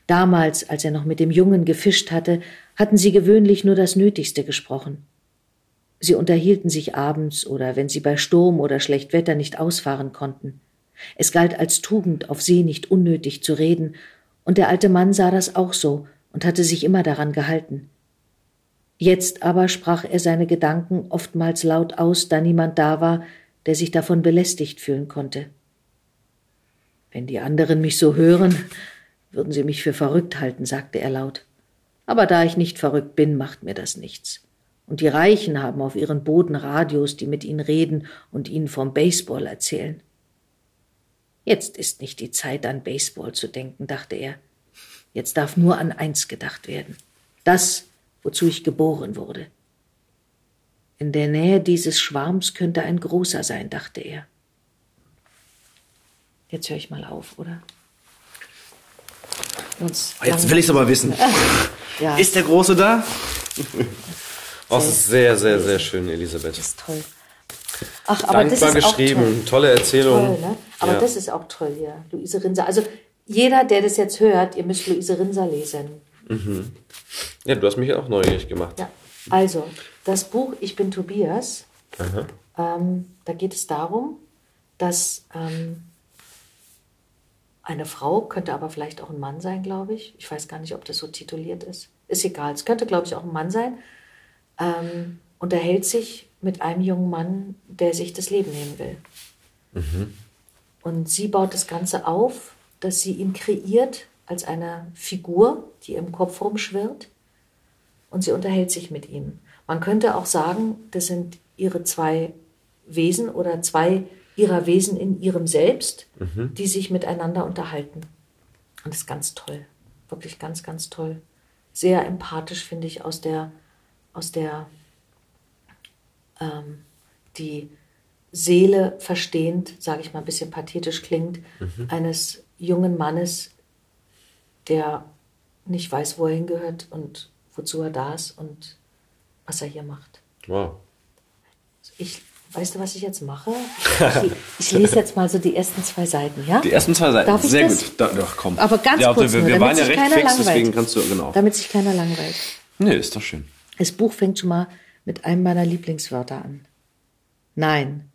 Damals, als er noch mit dem Jungen gefischt hatte, hatten sie gewöhnlich nur das Nötigste gesprochen. Sie unterhielten sich abends oder wenn sie bei Sturm oder schlecht Wetter nicht ausfahren konnten. Es galt als Tugend, auf See nicht unnötig zu reden, und der alte Mann sah das auch so und hatte sich immer daran gehalten. Jetzt aber sprach er seine Gedanken oftmals laut aus, da niemand da war, der sich davon belästigt fühlen konnte. Wenn die anderen mich so hören, würden sie mich für verrückt halten, sagte er laut. Aber da ich nicht verrückt bin, macht mir das nichts. Und die Reichen haben auf ihren Boden Radios, die mit ihnen reden und ihnen vom Baseball erzählen. Jetzt ist nicht die Zeit, an Baseball zu denken, dachte er. Jetzt darf nur an eins gedacht werden. Das, wozu ich geboren wurde. In der Nähe dieses Schwarms könnte ein großer sein, dachte er. Jetzt höre ich mal auf, oder? Sonst Jetzt will ich es aber wissen. [LAUGHS] ja. Ist der Große da? Oh, das ist sehr, sehr, sehr schön, Elisabeth. Das ist toll. Ach, aber Dankbar das ist geschrieben, auch tolle Erzählung. Toll, ne? Aber Ja. das ist auch toll hier, Luise Rinser. Also jeder, der das jetzt hört, ihr müsst Luise Rinser lesen. Ja, du hast mich auch neugierig gemacht. Ja. Also, das Buch Ich bin Tobias, ähm, da geht es darum, dass ähm, eine Frau, könnte aber vielleicht auch ein Mann sein, glaube ich. Ich weiß gar nicht, ob das so tituliert ist. Ist egal. Es könnte, glaube ich, auch ein Mann sein. Ähm, unterhält sich mit einem jungen Mann, der sich das Leben nehmen will. Und sie baut das Ganze auf, dass sie ihn kreiert als eine Figur, die im Kopf rumschwirrt. Und sie unterhält sich mit ihm. Man könnte auch sagen, das sind ihre zwei Wesen oder zwei ihrer Wesen in ihrem Selbst, die sich miteinander unterhalten. Und das ist ganz toll. Wirklich ganz, ganz toll. Sehr empathisch, finde ich, aus der, aus der ähm, die Seele verstehend, sage ich mal ein bisschen pathetisch klingt, eines jungen Mannes, der nicht weiß, wo er hingehört und wozu er da ist und was er hier macht. Wow. Ich, weißt du, was ich jetzt mache? [LAUGHS] Ich, ich lese jetzt mal so die ersten zwei Seiten, ja? Die ersten zwei Seiten. Darf ich Sehr das? gut. Da, doch, komm. Aber ganz ja, kurz wir, nur, wir damit waren ja sich recht keiner fix, langweilt. deswegen kannst du, genau. Damit sich keiner langweilt. Nee, ist doch schön. Das Buch fängt schon mal mit einem meiner Lieblingswörter an. Nein.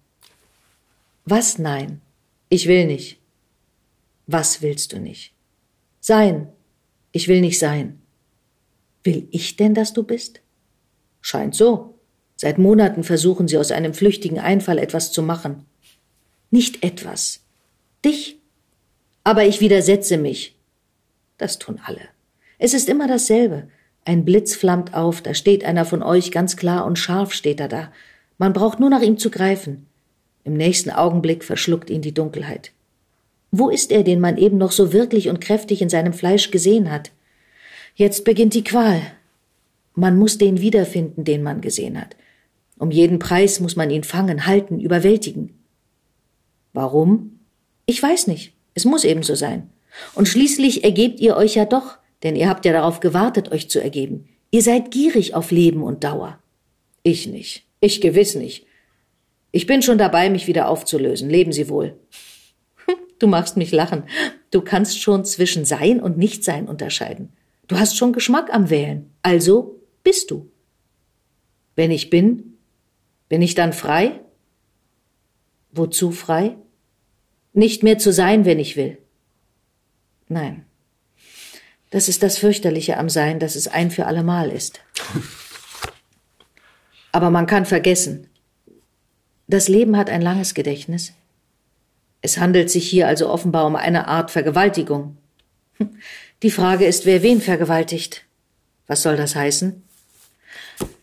Was nein? Ich will nicht. Was willst du nicht? Sein. Ich will nicht sein. Will ich denn, dass du bist? Scheint so. Seit Monaten versuchen sie aus einem flüchtigen Einfall etwas zu machen. Nicht etwas. Dich. Aber ich widersetze mich. Das tun alle. Es ist immer dasselbe. Ein Blitz flammt auf, da steht einer von euch, ganz klar und scharf steht er da. Man braucht nur nach ihm zu greifen. Im nächsten Augenblick verschluckt ihn die Dunkelheit. Wo ist er, den man eben noch so wirklich und kräftig in seinem Fleisch gesehen hat? Jetzt beginnt die Qual. Man muss den wiederfinden, den man gesehen hat. Um jeden Preis muss man ihn fangen, halten, überwältigen. Warum? Ich weiß nicht. Es muss eben so sein. Und schließlich ergebt ihr euch ja doch, denn ihr habt ja darauf gewartet, euch zu ergeben. Ihr seid gierig auf Leben und Dauer. Ich nicht. Ich gewiss nicht. Ich bin schon dabei, mich wieder aufzulösen. Leben Sie wohl. Du machst mich lachen. Du kannst schon zwischen Sein und Nichtsein unterscheiden. Du hast schon Geschmack am Wählen. Also bist du. Wenn ich bin, bin ich dann frei? Wozu frei? Nicht mehr zu sein, wenn ich will. Nein. Das ist das Fürchterliche am Sein, dass es ein für allemal ist. [LAUGHS] Aber man kann vergessen. Das Leben hat ein langes Gedächtnis. Es handelt sich hier also offenbar um eine Art Vergewaltigung. Die Frage ist, wer wen vergewaltigt. Was soll das heißen?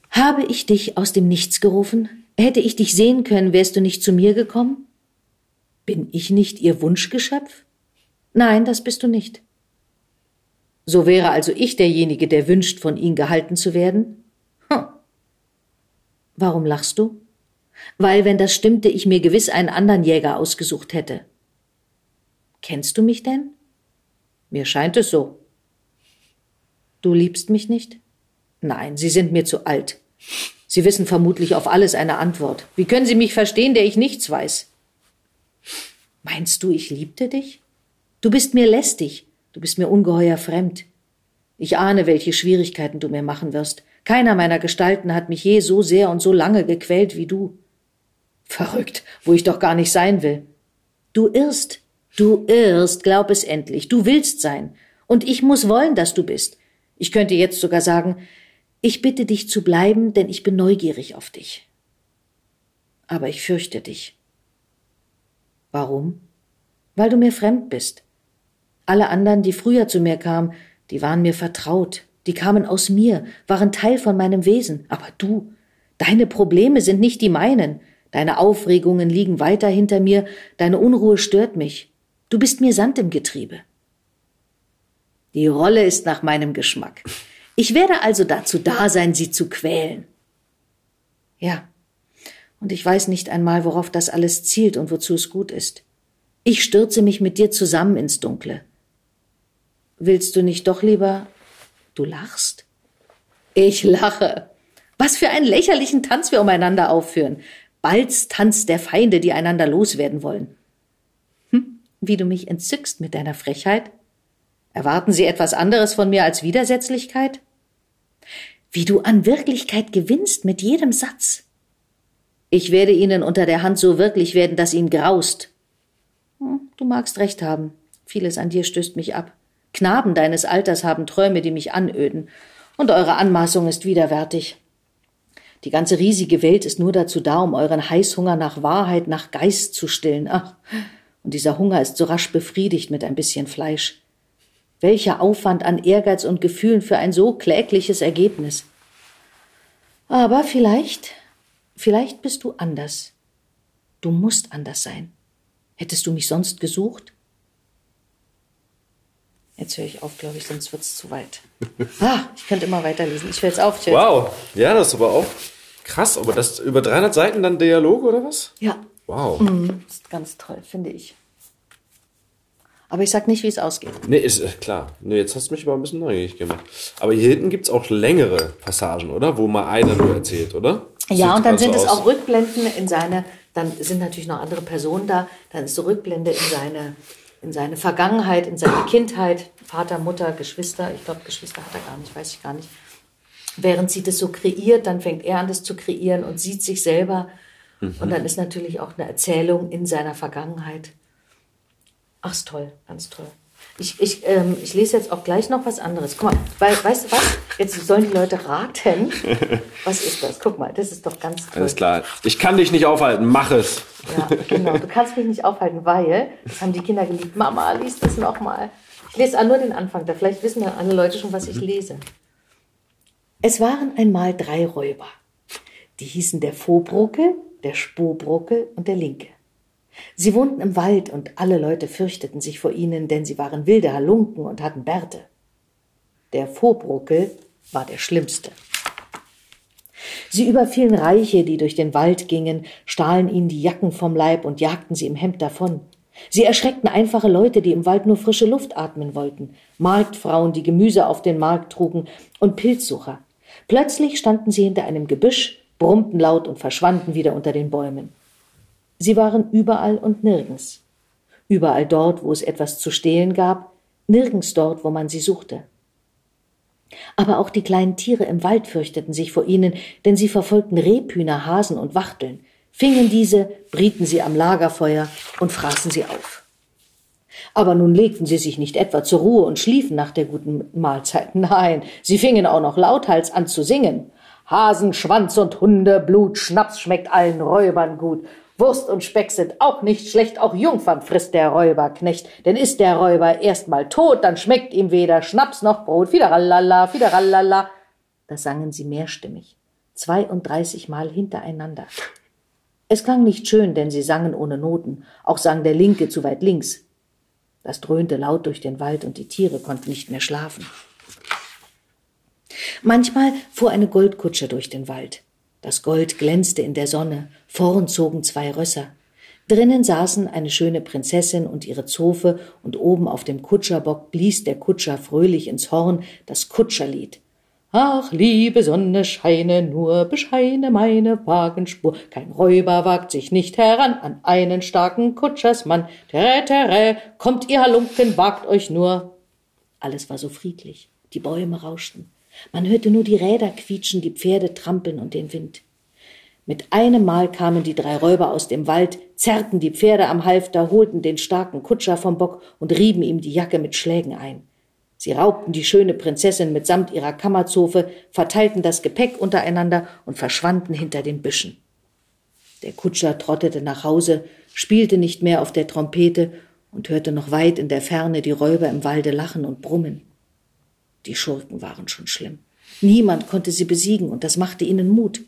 Habe ich dich aus dem Nichts gerufen? Hätte ich dich sehen können, wärst du nicht zu mir gekommen? Bin ich nicht ihr Wunschgeschöpf? Nein, das bist du nicht. So wäre also ich derjenige, der wünscht, von ihnen gehalten zu werden? Hm. Warum lachst du? Weil, wenn das stimmte, ich mir gewiss einen anderen Jäger ausgesucht hätte. Kennst du mich denn? Mir scheint es so. Du liebst mich nicht? Nein, Sie sind mir zu alt. Sie wissen vermutlich auf alles eine Antwort. Wie können Sie mich verstehen, der ich nichts weiß? Meinst du, ich liebte dich? Du bist mir lästig, du bist mir ungeheuer fremd. Ich ahne, welche Schwierigkeiten du mir machen wirst. Keiner meiner Gestalten hat mich je so sehr und so lange gequält wie du. Verrückt, wo ich doch gar nicht sein will. Du irrst, du irrst, glaub es endlich, du willst sein. Und ich muss wollen, dass du bist. Ich könnte jetzt sogar sagen, ich bitte dich zu bleiben, denn ich bin neugierig auf dich. Aber ich fürchte dich. Warum? Weil du mir fremd bist. Alle anderen, die früher zu mir kamen, die waren mir vertraut, die kamen aus mir, waren Teil von meinem Wesen. Aber du, deine Probleme sind nicht die meinen. Deine Aufregungen liegen weiter hinter mir, deine Unruhe stört mich. Du bist mir Sand im Getriebe. Die Rolle ist nach meinem Geschmack. Ich werde also dazu da sein, sie zu quälen. Ja, und ich weiß nicht einmal, worauf das alles zielt und wozu es gut ist. Ich stürze mich mit dir zusammen ins Dunkle. Willst du nicht doch lieber Du lachst? Ich lache. Was für einen lächerlichen Tanz wir umeinander aufführen. Balds Tanz der Feinde, die einander loswerden wollen. Hm, wie du mich entzückst mit deiner Frechheit. Erwarten Sie etwas anderes von mir als Widersetzlichkeit? Wie du an Wirklichkeit gewinnst mit jedem Satz. Ich werde Ihnen unter der Hand so wirklich werden, dass Ihnen graust. Hm, du magst recht haben. Vieles an dir stößt mich ab. Knaben deines Alters haben Träume, die mich anöden, und eure Anmaßung ist widerwärtig. Die ganze riesige Welt ist nur dazu da, um euren Heißhunger nach Wahrheit, nach Geist zu stillen. Ach, und dieser Hunger ist so rasch befriedigt mit ein bisschen Fleisch. Welcher Aufwand an Ehrgeiz und Gefühlen für ein so klägliches Ergebnis. Aber vielleicht, vielleicht bist du anders. Du musst anders sein. Hättest du mich sonst gesucht? Jetzt höre ich auf, glaube ich, sonst wird es zu weit. Ah, ich könnte immer weiterlesen. Ich höre jetzt auf. wow, ja, das ist aber auch krass. Aber das über 300 Seiten dann Dialog oder was? Ja. Wow. Mhm, ist ganz toll, finde ich. Aber ich sag nicht, wie es ausgeht. Nee, ist äh, klar. Nee, jetzt hast du mich aber ein bisschen neugierig gemacht. Aber hier hinten gibt es auch längere Passagen, oder? Wo mal einer nur erzählt, oder? Ja, Sieht und dann also sind es aus- auch Rückblenden in seine, dann sind natürlich noch andere Personen da, dann ist so Rückblende in seine, in seine Vergangenheit, in seine Kindheit, Vater, Mutter, Geschwister, ich glaube, Geschwister hat er gar nicht, weiß ich gar nicht. Während sie das so kreiert, dann fängt er an, das zu kreieren und sieht sich selber. Und dann ist natürlich auch eine Erzählung in seiner Vergangenheit. Ach, ist toll, ganz toll. Ich, ich, ähm, ich lese jetzt auch gleich noch was anderes. Guck mal, weil, weißt du was? Jetzt sollen die Leute raten. [LAUGHS] Was ist das? Guck mal, das ist doch ganz toll. Alles klar. Ich kann dich nicht aufhalten, mach es. Ja, genau. Du kannst mich nicht aufhalten, weil, das haben die Kinder geliebt. Mama, lies das nochmal. Ich lese nur den Anfang, da vielleicht wissen ja alle Leute schon, was ich lese. Es waren einmal drei Räuber. Die hießen der Vohbruckel, der Spohbruckel und der Linke. Sie wohnten im Wald und alle Leute fürchteten sich vor ihnen, denn sie waren wilde Halunken und hatten Bärte. Der Vohbruckel war der Schlimmste. Sie überfielen Reiche, die durch den Wald gingen, stahlen ihnen die Jacken vom Leib und jagten sie im Hemd davon. Sie erschreckten einfache Leute, die im Wald nur frische Luft atmen wollten, Marktfrauen, die Gemüse auf den Markt trugen, und Pilzsucher. Plötzlich standen sie hinter einem Gebüsch, brummten laut und verschwanden wieder unter den Bäumen. Sie waren überall und nirgends. Überall dort, wo es etwas zu stehlen gab, nirgends dort, wo man sie suchte. Aber auch die kleinen Tiere im Wald fürchteten sich vor ihnen, denn sie verfolgten Rebhühner, Hasen und Wachteln, fingen diese, brieten sie am Lagerfeuer und fraßen sie auf. Aber nun legten sie sich nicht etwa zur Ruhe und schliefen nach der guten Mahlzeit. [LAUGHS] Nein, sie fingen auch noch lauthals an zu singen. Hasen, Schwanz und Hundeblut, Schnaps schmeckt allen Räubern gut. Wurst und Speck sind auch nicht schlecht, auch Jungfern frisst der Räuberknecht. Denn ist der Räuber erst mal tot, dann schmeckt ihm weder Schnaps noch Brot. Fiderallala, fiderallala. Das sangen sie mehrstimmig, zweiunddreißig Mal hintereinander. Es klang nicht schön, denn sie sangen ohne Noten, auch sang der Linke zu weit links. Das dröhnte laut durch den Wald und die Tiere konnten nicht mehr schlafen. Manchmal fuhr eine Goldkutsche durch den Wald. Das Gold glänzte in der Sonne, vorn zogen zwei Rösser. Drinnen saßen eine schöne Prinzessin und ihre Zofe, und oben auf dem Kutscherbock blies der Kutscher fröhlich ins Horn das Kutscherlied. Ach, liebe Sonne, scheine nur, bescheine meine Wagenspur. Kein Räuber wagt sich nicht heran an einen starken Kutschersmann. Tere, tere, kommt ihr Halunken, wagt euch nur. Alles war so friedlich. Die Bäume rauschten. Man hörte nur die Räder quietschen, die Pferde trampeln und den Wind. Mit einem Mal kamen die drei Räuber aus dem Wald, zerrten die Pferde am Halfter, holten den starken Kutscher vom Bock und rieben ihm die Jacke mit Schlägen ein. Sie raubten die schöne Prinzessin mitsamt ihrer Kammerzofe, verteilten das Gepäck untereinander und verschwanden hinter den Büschen. Der Kutscher trottete nach Hause, spielte nicht mehr auf der Trompete und hörte noch weit in der Ferne die Räuber im Walde lachen und brummen. Die Schurken waren schon schlimm. Niemand konnte sie besiegen, und das machte ihnen Mut.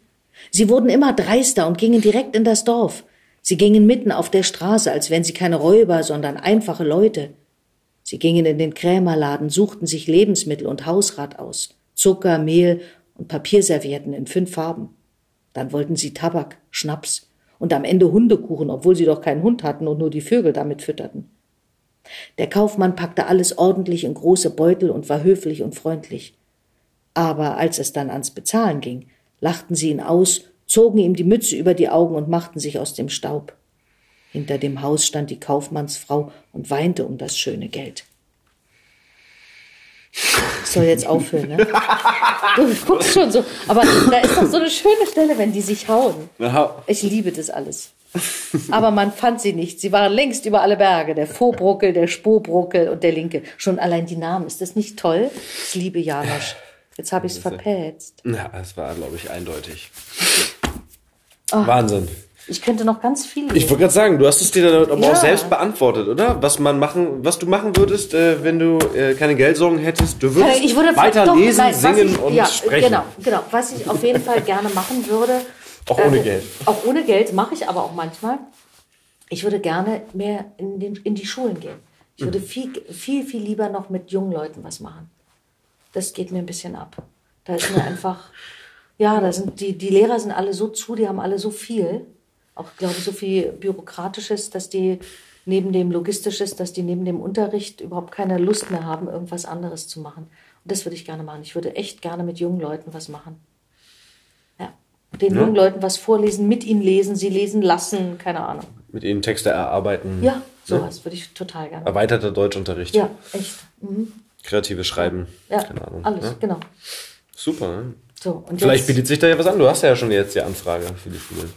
Sie wurden immer dreister und gingen direkt in das Dorf. Sie gingen mitten auf der Straße, als wären sie keine Räuber, sondern einfache Leute. Sie gingen in den Krämerladen, suchten sich Lebensmittel und Hausrat aus, Zucker, Mehl und Papierservietten in fünf Farben. Dann wollten sie Tabak, Schnaps und am Ende Hundekuchen, obwohl sie doch keinen Hund hatten und nur die Vögel damit fütterten. Der Kaufmann packte alles ordentlich in große Beutel und war höflich und freundlich. Aber als es dann ans Bezahlen ging, lachten sie ihn aus, zogen ihm die Mütze über die Augen und machten sich aus dem Staub. Hinter dem Haus stand die Kaufmannsfrau und weinte um das schöne Geld. Ich soll jetzt aufhören, ne? Du guckst schon so. Aber da ist doch so eine schöne Stelle, wenn die sich hauen. Ich liebe das alles. Aber man fand sie nicht. Sie waren längst über alle Berge. Der Vohbruckel, der Spohbruckel und der Linke. Schon allein die Namen. Ist das nicht toll? Ich liebe Janosch. Jetzt habe ich es verpetzt. Ja, es war, glaube ich, eindeutig. Wahnsinn. Ich könnte noch ganz viel. Ich wollte gerade sagen, du hast es dir dann aber Ja. auch selbst beantwortet, oder? Was man machen, was du machen würdest, äh, wenn du äh, keine Geldsorgen hättest. Du würdest ich würde weiter doch, lesen, nein, singen ich, und ja, sprechen. Genau, genau. Was ich auf jeden Fall gerne machen würde. [LAUGHS] Auch ohne Geld. Auch ohne Geld mache ich aber auch manchmal. Ich würde gerne mehr in, den, in die Schulen gehen. Ich Mhm. würde viel, viel, viel lieber noch mit jungen Leuten was machen. Das geht mir ein bisschen ab. Da ist mir einfach, ja, da sind die, die Lehrer sind alle so zu, die haben alle so viel, auch glaube ich so viel Bürokratisches, dass die neben dem Logistisches, dass die neben dem Unterricht überhaupt keine Lust mehr haben, irgendwas anderes zu machen. Und das würde ich gerne machen. Ich würde echt gerne mit jungen Leuten was machen. Ja. Den jungen Leuten was vorlesen, mit ihnen lesen, sie lesen lassen, keine Ahnung. Mit ihnen Texte erarbeiten. Ja, sowas würde ich total gerne. Erweiterter Deutschunterricht. Ja, echt. Mhm. Kreatives Schreiben. Ja, Ahnung. alles, Ja? genau. Super. Ne? So, Vielleicht jetzt, bietet sich da ja was an. Du hast ja schon jetzt die Anfrage für die Schulen.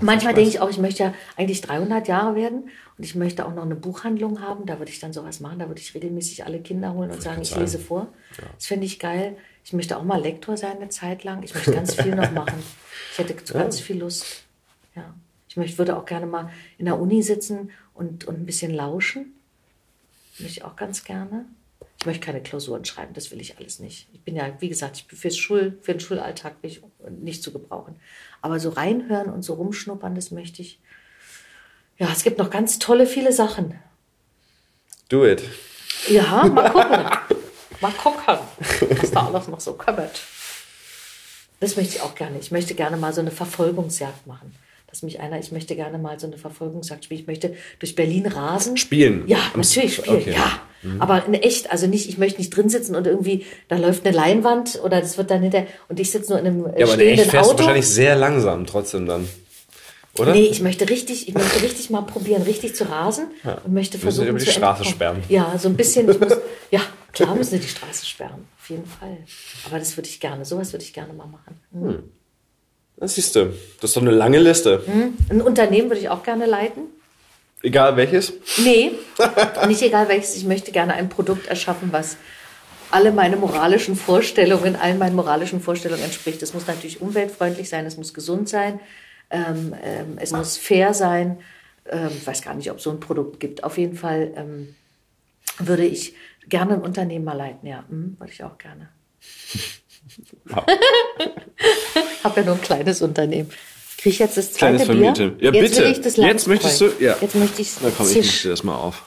manchmal denke ich auch, ich möchte ja eigentlich 300 Jahre werden und ich möchte auch noch eine Buchhandlung haben. Da würde ich dann sowas machen. Da würde ich regelmäßig alle Kinder holen und sagen, ich sagen. lese vor. Das fände ich geil. Ich möchte auch mal Lektor sein eine Zeit lang. Ich möchte ganz viel noch machen. Ich hätte [LAUGHS] ganz viel Lust. Ja. Ich möchte, würde auch gerne mal in der Uni sitzen und, und ein bisschen lauschen. Möchte ich auch ganz gerne. Ich möchte keine Klausuren schreiben, das will ich alles nicht. Ich bin ja, wie gesagt, ich bin fürs Schul, für den Schulalltag bin ich nicht zu gebrauchen. Aber so reinhören und so rumschnuppern, das möchte ich. Ja, es gibt noch ganz tolle, viele Sachen. Do it. Ja, mal gucken. [LAUGHS] mal gucken, was da alles noch so kommt. Das möchte ich auch gerne. Ich möchte gerne mal so eine Verfolgungsjagd machen. Dass mich einer, ich möchte gerne mal so eine Verfolgungsjagd spielen. Ich möchte durch Berlin rasen. Spielen? Ja, natürlich spielen, okay. ja. Aber in echt, also nicht, ich möchte nicht drin sitzen und irgendwie, da läuft eine Leinwand oder das wird dann hinter, und ich sitze nur in einem äh, Ja, aber in stehenden echt fährst du wahrscheinlich sehr langsam trotzdem dann. Oder? Nee, ich möchte richtig, ich möchte richtig mal probieren, richtig zu rasen und möchte Wir müssen versuchen über die Straße sperren. Ja, so ein bisschen. Muss, [LAUGHS] ja, klar müssen wir die Straße sperren, auf jeden Fall. Aber das würde ich gerne, sowas würde ich gerne mal machen. Das siehst du. Das ist doch eine lange Liste. Ein Unternehmen würde ich auch gerne leiten. Egal welches. Nee, [LAUGHS] nicht egal welches. Ich möchte gerne ein Produkt erschaffen, was alle meine moralischen Vorstellungen, allen meinen moralischen Vorstellungen entspricht. Es muss natürlich umweltfreundlich sein, es muss gesund sein, ähm, ähm, es muss fair sein. Ähm, ich weiß gar nicht, ob es so ein Produkt gibt. Auf jeden Fall ähm, würde ich gerne ein Unternehmen mal leiten, ja. Hm, würde ich auch gerne. [LAUGHS] [LAUGHS] Habe ja nur ein kleines Unternehmen. Kriege ich jetzt das zweite Kleines Bier? Ja, jetzt bitte. Will ich das Jetzt möchtest du- ja. Jetzt möchte ich Na komm, ich Zisch. dir das mal auf.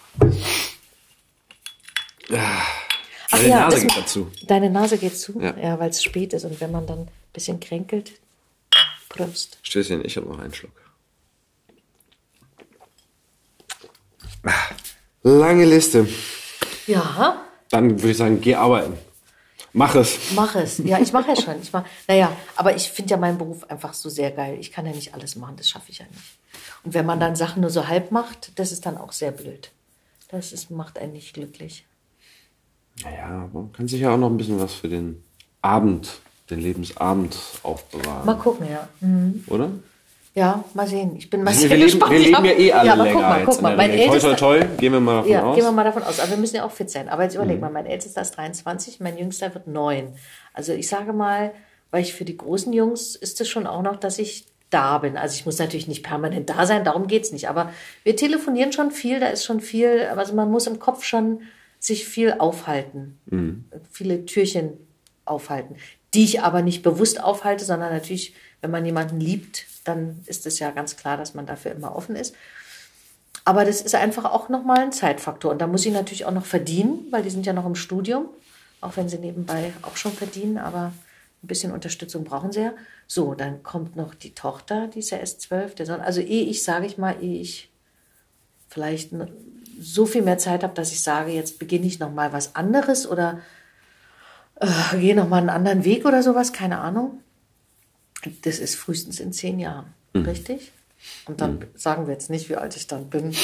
Ach Meine ja, Nase geht dazu. Deine Nase geht zu? Ja. Ja, weil es spät ist und wenn man dann ein bisschen kränkelt. Prost. Stößchen, ich habe noch einen Schluck. Ah, Lange Liste. Ja, Dann würde ich sagen, geh arbeiten. Mach es. Mach es. Ja, ich mache ja schon. Ich mach, naja, aber ich finde ja meinen Beruf einfach so sehr geil. Ich kann ja nicht alles machen, das schaffe ich ja nicht. Und wenn man dann Sachen nur so halb macht, das ist dann auch sehr blöd. Das ist, macht einen nicht glücklich. Naja, man kann sich ja auch noch ein bisschen was für den Abend, den Lebensabend aufbewahren. Mal gucken, ja. Mhm. Oder? Ja, mal sehen. Ich bin mal Wir, sehr leben, gespannt. wir Ich leben ja eh alle aber länger guck mal, guck mal. Mein ältester, toi, gehen wir mal davon ja, aus. Mhm. gehen wir mal davon aus. Aber wir müssen ja auch fit sein. Aber jetzt überleg mal, mein ältester ist 23, mein jüngster wird 9. Also ich sage mal, weil ich für die großen Jungs ist es schon auch noch, dass ich da bin. Also ich muss natürlich nicht permanent da sein, darum geht's nicht. Aber wir telefonieren schon viel, da ist schon viel, also man muss im Kopf schon sich viel aufhalten. Mhm. Viele Türchen aufhalten, die ich aber nicht bewusst aufhalte, sondern natürlich, wenn man jemanden liebt, dann ist es ja ganz klar, dass man dafür immer offen ist. Aber das ist einfach auch nochmal ein Zeitfaktor. Und da muss ich natürlich auch noch verdienen, weil die sind ja noch im Studium, auch wenn sie nebenbei auch schon verdienen, aber ein bisschen Unterstützung brauchen sie ja. So, dann kommt noch die Tochter, die ist ja erst zwölf. Also ehe ich, sage ich mal, ehe ich vielleicht so viel mehr Zeit habe, dass ich sage, jetzt beginne ich noch mal was anderes oder äh, gehe noch mal einen anderen Weg oder sowas, keine Ahnung. Das ist frühestens in zehn Jahren, richtig? Und dann sagen wir jetzt nicht, wie alt ich dann bin.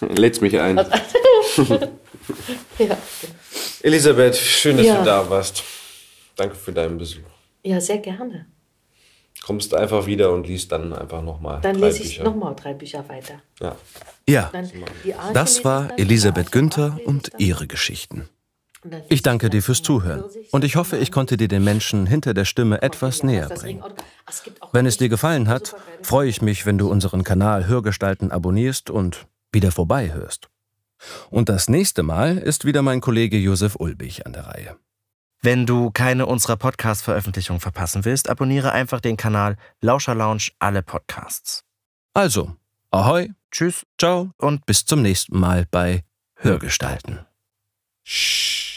Lädst mich ein. [LAUGHS] Ja, Elisabeth, schön, dass Ja. du da warst. Danke für deinen Besuch. ja sehr gerne. Kommst einfach wieder und liest dann einfach nochmal Dann drei lese ich Bücher. noch mal drei Bücher weiter. Ja. Ja, das war Elisabeth Günther und ihre Geschichten. Ich danke dir fürs Zuhören und ich hoffe, ich konnte dir den Menschen hinter der Stimme etwas näher bringen. Wenn es dir gefallen hat, freue ich mich, wenn du unseren Kanal Hörgestalten abonnierst und wieder vorbeihörst. Und das nächste Mal ist wieder mein Kollege Josef Ulbich an der Reihe. Wenn du keine unserer Podcast-Veröffentlichungen verpassen willst, abonniere einfach den Kanal Lauscher Lounge alle Podcasts. Also, ahoi, Tschüss ciao und bis zum nächsten Mal bei Hörgestalten. Shh.